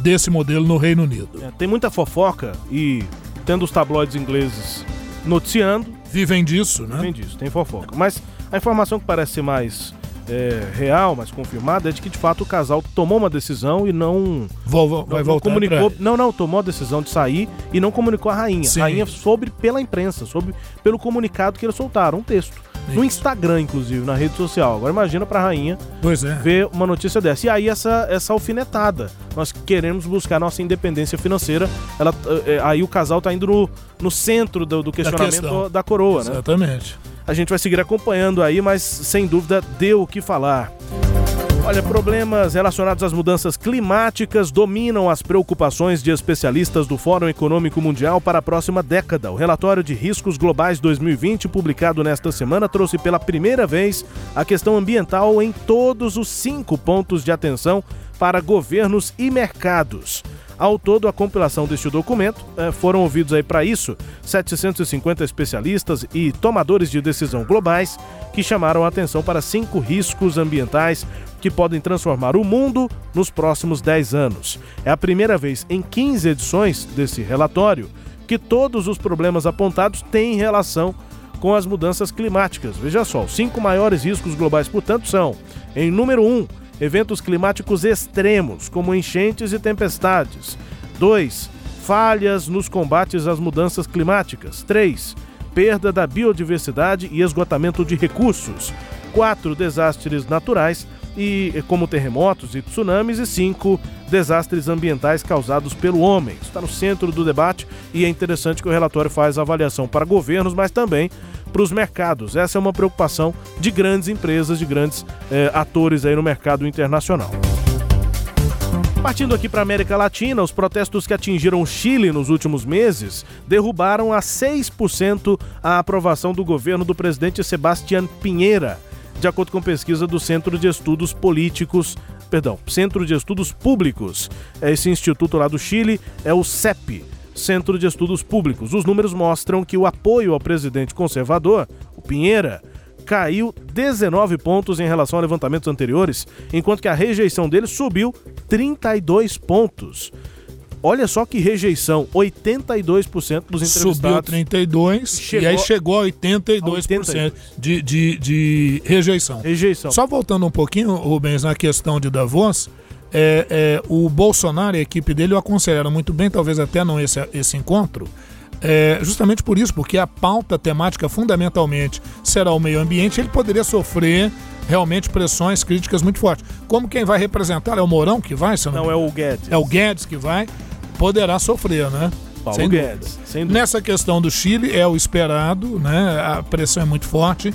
C: desse modelo no Reino Unido.
A: É, tem muita fofoca e tendo os tabloides ingleses noticiando.
C: Vivem disso, né?
A: Vivem disso, tem fofoca. Mas a informação que parece mais é, real, mais confirmada, é de que de fato o casal tomou uma decisão e não.
C: Vou, vou, vai não, voltar
A: comunicou. Não, não, tomou a decisão de sair e não comunicou a rainha. Sim. A rainha soube pela imprensa, soube pelo comunicado que eles soltaram, um texto. Isso. No Instagram, inclusive, na rede social. Agora imagina pra rainha
C: é.
A: ver uma notícia dessa. E aí essa, essa alfinetada. Nós queremos buscar nossa independência financeira. Ela, é, aí o casal tá indo no, no centro do, do questionamento da, da coroa,
C: Exatamente. né? Exatamente.
A: A gente vai seguir acompanhando aí, mas sem dúvida deu o que falar. Olha, problemas relacionados às mudanças climáticas dominam as preocupações de especialistas do Fórum Econômico Mundial para a próxima década. O relatório de riscos globais 2020, publicado nesta semana, trouxe pela primeira vez a questão ambiental em todos os cinco pontos de atenção para governos e mercados. Ao todo, a compilação deste documento eh, foram ouvidos aí para isso 750 especialistas e tomadores de decisão globais que chamaram a atenção para cinco riscos ambientais que podem transformar o mundo nos próximos 10 anos. É a primeira vez em 15 edições desse relatório que todos os problemas apontados têm relação com as mudanças climáticas. Veja só, os cinco maiores riscos globais, portanto, são: em número 1, um, eventos climáticos extremos, como enchentes e tempestades. 2. Falhas nos combates às mudanças climáticas. 3. Perda da biodiversidade e esgotamento de recursos. 4. Desastres naturais e como terremotos e tsunamis e cinco desastres ambientais causados pelo homem. Está no centro do debate e é interessante que o relatório faz avaliação para governos, mas também para os mercados. Essa é uma preocupação de grandes empresas, de grandes eh, atores aí no mercado internacional. Partindo aqui para a América Latina, os protestos que atingiram o Chile nos últimos meses derrubaram a 6% a aprovação do governo do presidente Sebastián Pinheira, de acordo com pesquisa do Centro de Estudos Políticos perdão, Centro de Estudos Públicos. É esse instituto lá do Chile é o CEP, Centro de Estudos Públicos. Os números mostram que o apoio ao presidente conservador, o Pinheira, caiu 19 pontos em relação a levantamentos anteriores, enquanto que a rejeição dele subiu 32 pontos. Olha só que rejeição, 82% dos entrevistados.
C: Subiu 32 chegou... e aí chegou a 82%, 82%. De, de, de rejeição.
A: Rejeição.
C: Só voltando um pouquinho, Rubens, na questão de Davos, é, é, o Bolsonaro e a equipe dele o aconselharam muito bem, talvez até não esse, esse encontro, é, justamente por isso, porque a pauta temática fundamentalmente será o meio ambiente, ele poderia sofrer realmente pressões críticas muito fortes. Como quem vai representar é o Mourão que vai?
A: não, não é o Guedes.
C: É o Guedes que vai poderá sofrer, né?
A: Paulo sem Guedes.
C: Sem Nessa questão do Chile é o esperado, né? A pressão é muito forte.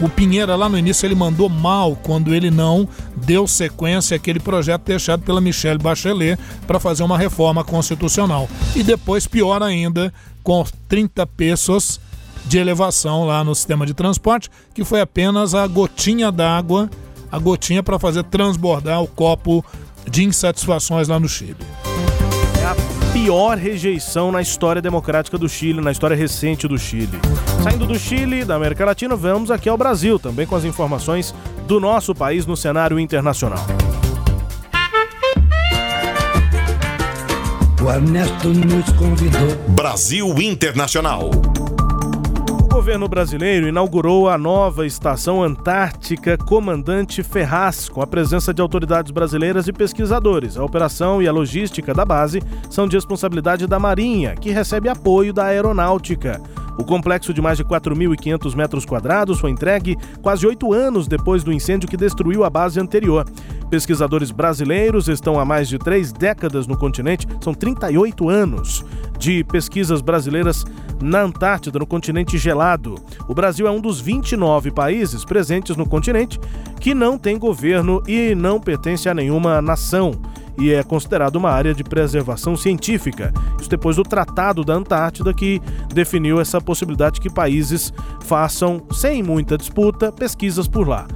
C: O Pinheira lá no início ele mandou mal quando ele não deu sequência àquele projeto deixado pela Michelle Bachelet para fazer uma reforma constitucional. E depois pior ainda com 30 pesos de elevação lá no sistema de transporte, que foi apenas a gotinha d'água, a gotinha para fazer transbordar o copo de insatisfações lá no Chile
A: pior rejeição na história democrática do Chile, na história recente do Chile. Saindo do Chile, da América Latina, vamos aqui ao Brasil, também com as informações do nosso país no cenário internacional.
J: O Ernesto nos convidou.
F: Brasil Internacional
A: governo brasileiro inaugurou a nova estação antártica Comandante Ferraz, com a presença de autoridades brasileiras e pesquisadores. A operação e a logística da base são de responsabilidade da Marinha, que recebe apoio da Aeronáutica. O complexo de mais de 4.500 metros quadrados foi entregue quase oito anos depois do incêndio que destruiu a base anterior. Pesquisadores brasileiros estão há mais de três décadas no continente, são 38 anos de pesquisas brasileiras na Antártida, no continente gelado. O Brasil é um dos 29 países presentes no continente que não tem governo e não pertence a nenhuma nação e é considerado uma área de preservação científica. Isso depois do Tratado da Antártida, que definiu essa possibilidade que países façam, sem muita disputa, pesquisas por lá.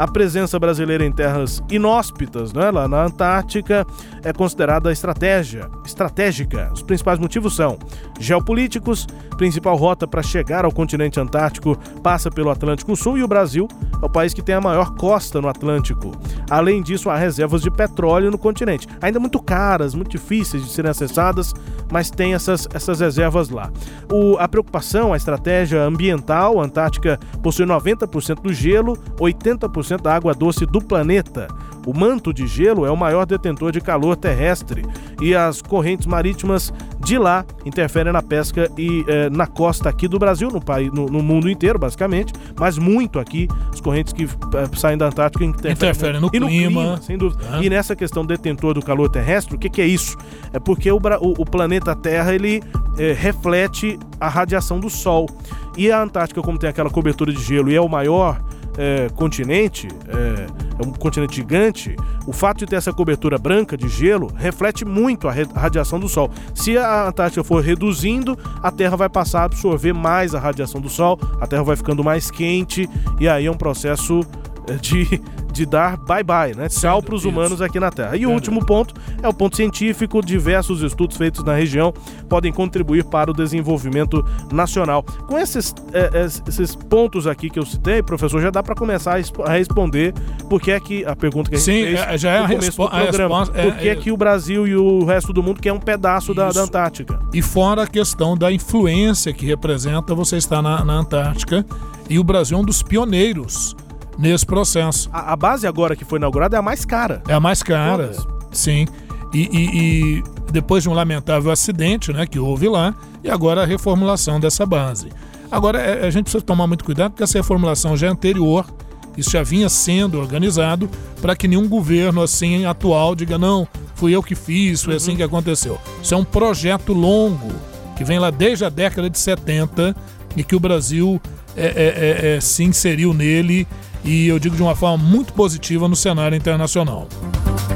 A: A presença brasileira em terras inóspitas, né, lá na Antártica, é considerada estratégia, estratégica. Os principais motivos são geopolíticos, principal rota para chegar ao continente antártico passa pelo Atlântico Sul e o Brasil é o país que tem a maior costa no Atlântico. Além disso, há reservas de petróleo no continente, ainda muito caras, muito difíceis de serem acessadas, mas tem essas, essas reservas lá. O, a preocupação, a estratégia ambiental, a Antártica possui 90% do gelo, 80% 50% da água doce do planeta. O manto de gelo é o maior detentor de calor terrestre e as correntes marítimas de lá interferem na pesca e eh, na costa aqui do Brasil, no, país, no, no, mundo inteiro, basicamente, mas muito aqui, as correntes que eh, saem da Antártica interferem,
C: interferem no,
A: e
C: no clima. clima.
A: Sem dúvida. É. E nessa questão detentor do calor terrestre, o que, que é isso? É porque o, o, o planeta Terra ele eh, reflete a radiação do Sol. E a Antártica, como tem aquela cobertura de gelo e é o maior é, continente, é, é, um continente gigante, o fato de ter essa cobertura branca de gelo reflete muito a radiação do Sol. Se a Antártica for reduzindo, a Terra vai passar a absorver mais a radiação do Sol, a Terra vai ficando mais quente e aí é um processo de de dar bye-bye, né? Tchau para os humanos aqui na Terra. E o último ponto é o ponto científico. Diversos estudos feitos na região podem contribuir para o desenvolvimento nacional. Com esses, é, é esses pontos aqui que eu citei, professor, já dá para começar a responder por que é que a pergunta que a gente
C: Sim,
A: fez
C: é, já é a, respo
A: a resposta. É, por que é, que o Brasil e o resto do mundo quer um pedaço da, da, Antártica?
C: E fora a questão da influência que representa você estar na, na Antártica. E o Brasil é um dos pioneiros nesse processo.
A: A, a, base agora que foi inaugurada é a mais cara.
C: É a mais cara, Todas. sim. E, e, e, depois de um lamentável acidente né, que houve lá, e agora a reformulação dessa base. Agora, é, a gente precisa tomar muito cuidado, porque essa reformulação já é anterior, isso já vinha sendo organizado, para que nenhum governo assim atual diga, não, fui eu que fiz, foi assim uhum. assim que aconteceu. Isso é um projeto longo, que vem lá desde a década de 70 e que o Brasil é, é, é, é se inseriu nele e eu digo de uma forma muito positiva no cenário internacional.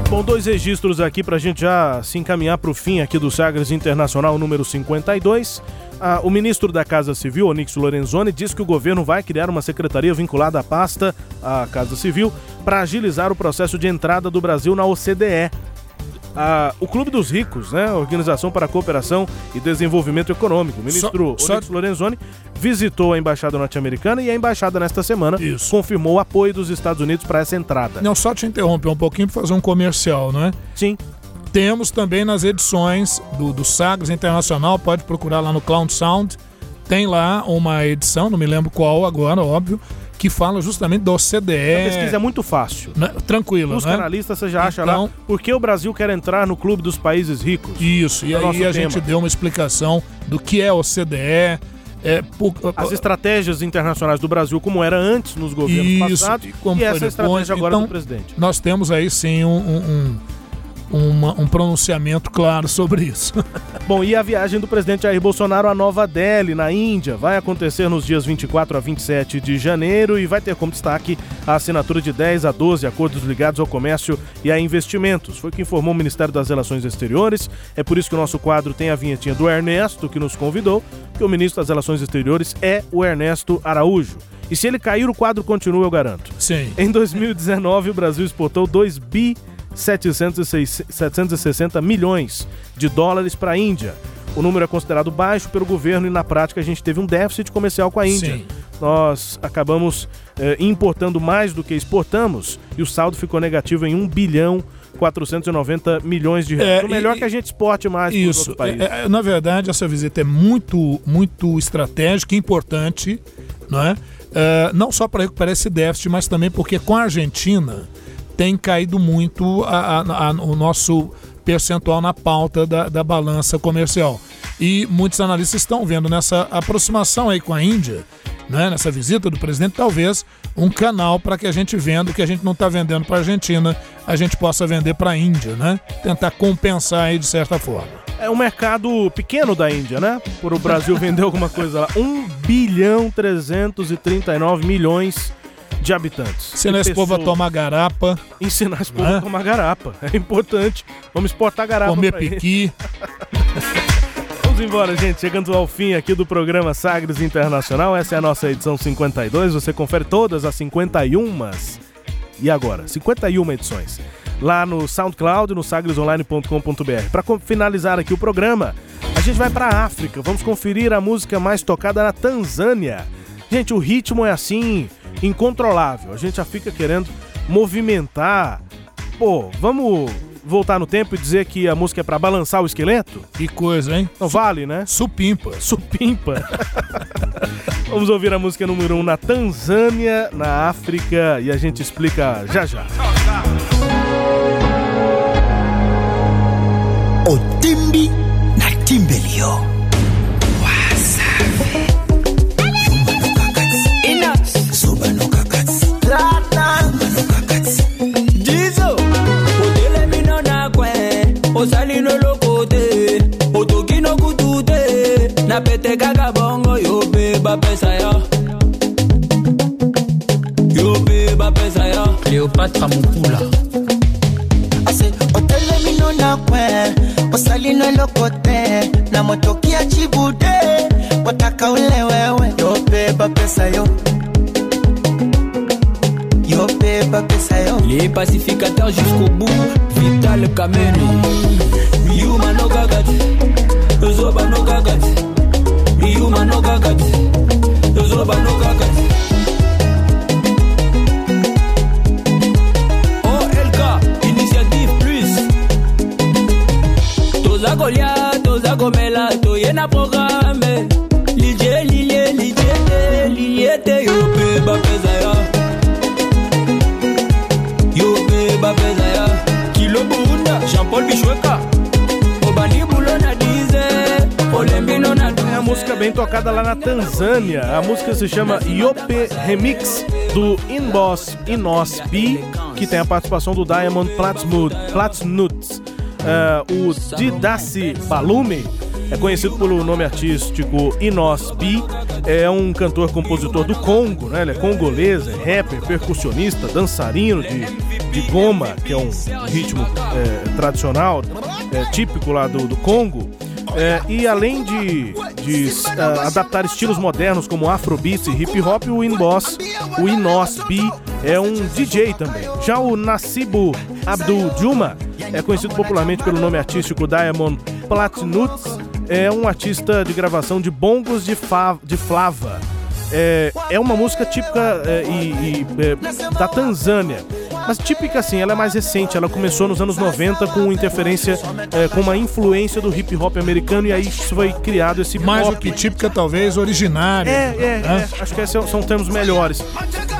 A: Bom, dois registros aqui para a gente já se encaminhar para o fim aqui do Sagres Internacional número 52. Ah, o ministro da Casa Civil, Onix Lorenzoni, diz que o governo vai criar uma secretaria vinculada à pasta, à Casa Civil, para agilizar o processo de entrada do Brasil na OCDE. Ah, o Clube dos Ricos, né, a Organização para a Cooperação e Desenvolvimento Econômico. O ministro
C: Só-
A: Onix Lorenzoni visitou a embaixada norte-americana e a embaixada nesta semana confirmou o apoio dos Estados Unidos para essa entrada.
C: Não, só te interromper um pouquinho para fazer um comercial, não é?
A: Sim.
C: Temos também nas edições do, do Sagres Internacional, pode procurar lá no Cloud Sound. Tem lá uma edição, não me lembro qual agora, óbvio, que fala justamente do CDE.
A: A pesquisa é muito fácil.
C: Né? Tranquilo,
A: Busca
C: né?
A: você já acha
C: Então-
A: lá por que o Brasil quer entrar no clube dos países ricos.
C: Isso, e
A: É
C: aí a
A: tema.
C: gente deu uma explicação do que é o CDE. É, por-
A: As estratégias internacionais do Brasil, como era antes nos governos
C: Isso,
A: passados,
C: e como
A: e essa
C: foi
A: estratégia agora
C: Então,
A: do presidente.
C: Nós temos aí sim um, um- uma- um pronunciamento claro sobre isso. [laughs]
A: Bom, e a viagem do presidente Jair Bolsonaro a Nova Delhi, na Índia, vai acontecer nos dias 24 a 27 de janeiro e vai ter como destaque a assinatura de 10 a 12 acordos ligados ao comércio e a investimentos. Foi o que informou o Ministério das Relações Exteriores. É por isso que o nosso quadro tem a vinhetinha do Ernesto, que nos convidou, que o ministro das Relações Exteriores é o Ernesto Araújo. E se ele cair, o quadro continua, eu garanto.
C: Sim.
A: Em 2019, o Brasil exportou 2 bi 760 milhões de dólares para a Índia. O número é considerado baixo pelo governo e, na prática, a gente teve um déficit comercial com a Índia.
C: Sim.
A: Nós acabamos eh, importando mais do que exportamos e o saldo ficou negativo em 1 bilhão 490 milhões de reais.
C: É,
A: o melhor
C: e-
A: que a gente exporte mais para
C: Isso.
A: outros países.
C: É, é, na verdade, essa visita é muito, muito estratégica e importante, não é? É, não só para recuperar esse déficit, mas também porque com a Argentina tem caído muito a- a- a- o nosso percentual na pauta da, da balança comercial. E muitos analistas estão vendo nessa aproximação aí com a Índia, né, nessa visita do presidente, talvez um canal para que a gente venda o que a gente não está vendendo para a Argentina, a gente possa vender para a Índia, né? Tentar compensar aí de certa forma.
A: É um mercado pequeno da Índia, né? Por o Brasil vender alguma coisa lá. 1 bilhão 339 milhões de habitantes.
C: Ensinar esse povo a tomar garapa,
A: Ensinar esse povo
C: Né?
A: a tomar garapa. [laughs] É importante. Vamos exportar garapa.
C: comer piqui. [laughs]
A: Vamos embora, gente. Chegando ao fim aqui do programa Sagres Internacional. Essa é a nossa edição 52. Você confere todas as 51. E agora? 51 edições. Lá no SoundCloud, no sagresonline.com.br. Para finalizar aqui o programa, a gente vai para a África. Vamos conferir a música mais tocada na Tanzânia. Gente, o ritmo é assim, incontrolável. A gente já fica querendo movimentar. Pô, vamos voltar no tempo e dizer que a música é para balançar o esqueleto?
C: Que coisa, hein?
A: Não vale, né?
C: Supimpa.
A: Supimpa. [laughs] Vamos ouvir a música número 1 um na Tanzânia, na África, e a gente explica já já.
K: Otimbi na Timbelio.
L: na pete kaka bongo yo mpe bapesa yo. Yo mpe bapesa yo. Cléopatra mokula
K: ase otelemino na kwe osalino eloko te na motoki ya cibude otaka ule wewe. Yo mpe bapesa yo. Yo mpe bapesa yo.
L: Les pacificateurs jusqu'au bout vital kameni. Miumanokaka te ezobanokaka te mano kaka ti yozoloba no kaka ti olk oh, initiative plus. Toza kolia toza komela toye na programe lilie lilie lilie te lilie te yo mpe bapeza ya. Yo mpe bapeza ya. Kilo burunda jean
A: paul bishweka música bem tocada lá na Tanzânia. A música se chama Yope Remix do Inboss Inos B, que tem a participação do Diamond. Platsnuts. É, o Didassi Balume é conhecido pelo nome artístico Inos B. É um cantor compositor do Congo, né? Ele é congolês, é rapper, percussionista, dançarino de, de goma, que é um ritmo é, tradicional, é, típico lá do, do Congo. É, e além de, de uh, adaptar estilos modernos como Afrobeats e hip hop, o Inboss, o Inos B, é um DJ também. Já o Nasibu Abdul Juma é conhecido popularmente pelo nome artístico Diamond Platnuts, é um artista de gravação de bongos de, de flava. É, é uma música típica é, e, e é, da Tanzânia mas típica assim, ela é mais recente, ela começou nos anos 90 com interferência, é, com uma influência do hip hop americano e aí isso foi criado esse
C: Mais
A: pop.
C: do que típica, talvez originária.
A: É, é,
C: né?
A: é, acho que esses são termos melhores.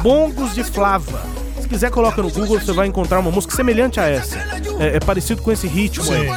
A: Bongos de Flava. Se quiser, coloca no Google, você vai encontrar uma música semelhante a essa. É, é parecido com esse ritmo aí.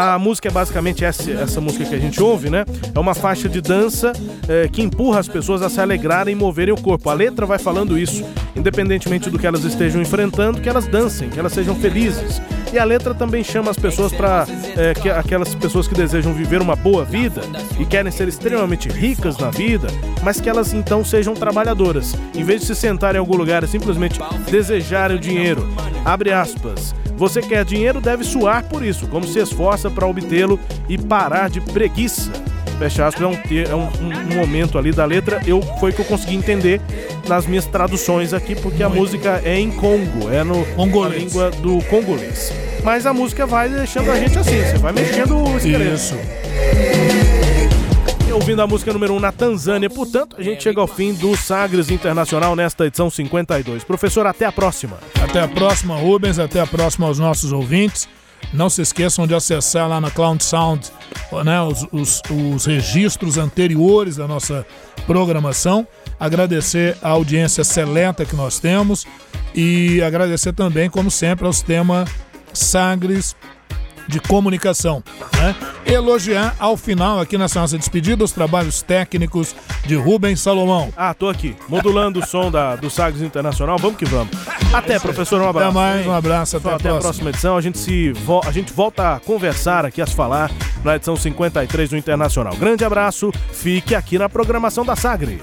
A: A música é basicamente essa, essa música que a gente ouve, né? É uma faixa de dança é, que empurra as pessoas a se alegrarem e moverem o corpo. A letra vai falando isso, independentemente do que elas estejam enfrentando, que elas dancem, que elas sejam felizes. E a letra também chama as pessoas para é, que aquelas pessoas que desejam viver uma boa vida e querem ser extremamente ricas na vida, mas que elas então sejam trabalhadoras. Em vez de se sentarem em algum lugar e simplesmente desejarem o dinheiro. Abre aspas. Você quer dinheiro, deve suar por isso, como se esforça para obtê-lo e parar de preguiça. Fecha aspas, é, um, é um, um, momento ali da letra, eu foi que eu consegui entender nas minhas traduções aqui, porque a música é em Congo, é no
C: congolês.
A: na língua do congolês. Mas a música vai deixando a gente assim, você vai mexendo o esqueleto.
C: Isso.
A: E ouvindo a música número 1 um na Tanzânia, portanto, a gente chega ao fim do Sagres Internacional nesta edição 52. Professor, até a próxima.
C: Até a próxima, Rubens, até a próxima aos nossos ouvintes. Não se esqueçam de acessar lá na Cloud Sound né, os, os, os registros anteriores da nossa programação. Agradecer a audiência seleta que nós temos e agradecer também, como sempre, aos temas Sagres de comunicação. Né? Elogiar ao final, aqui nessa nossa despedida, os trabalhos técnicos de Rubens Salomão.
A: Ah, tô aqui, modulando o som da, do Sagres Internacional. Vamos que vamos. Até, professor, um abraço.
C: Até mais, um abraço, até,
A: até
C: a, próxima.
A: a próxima edição. A gente, se vo a gente volta a conversar aqui, a se falar na edição 53 do Internacional. Grande abraço, fique aqui na programação da Sagres.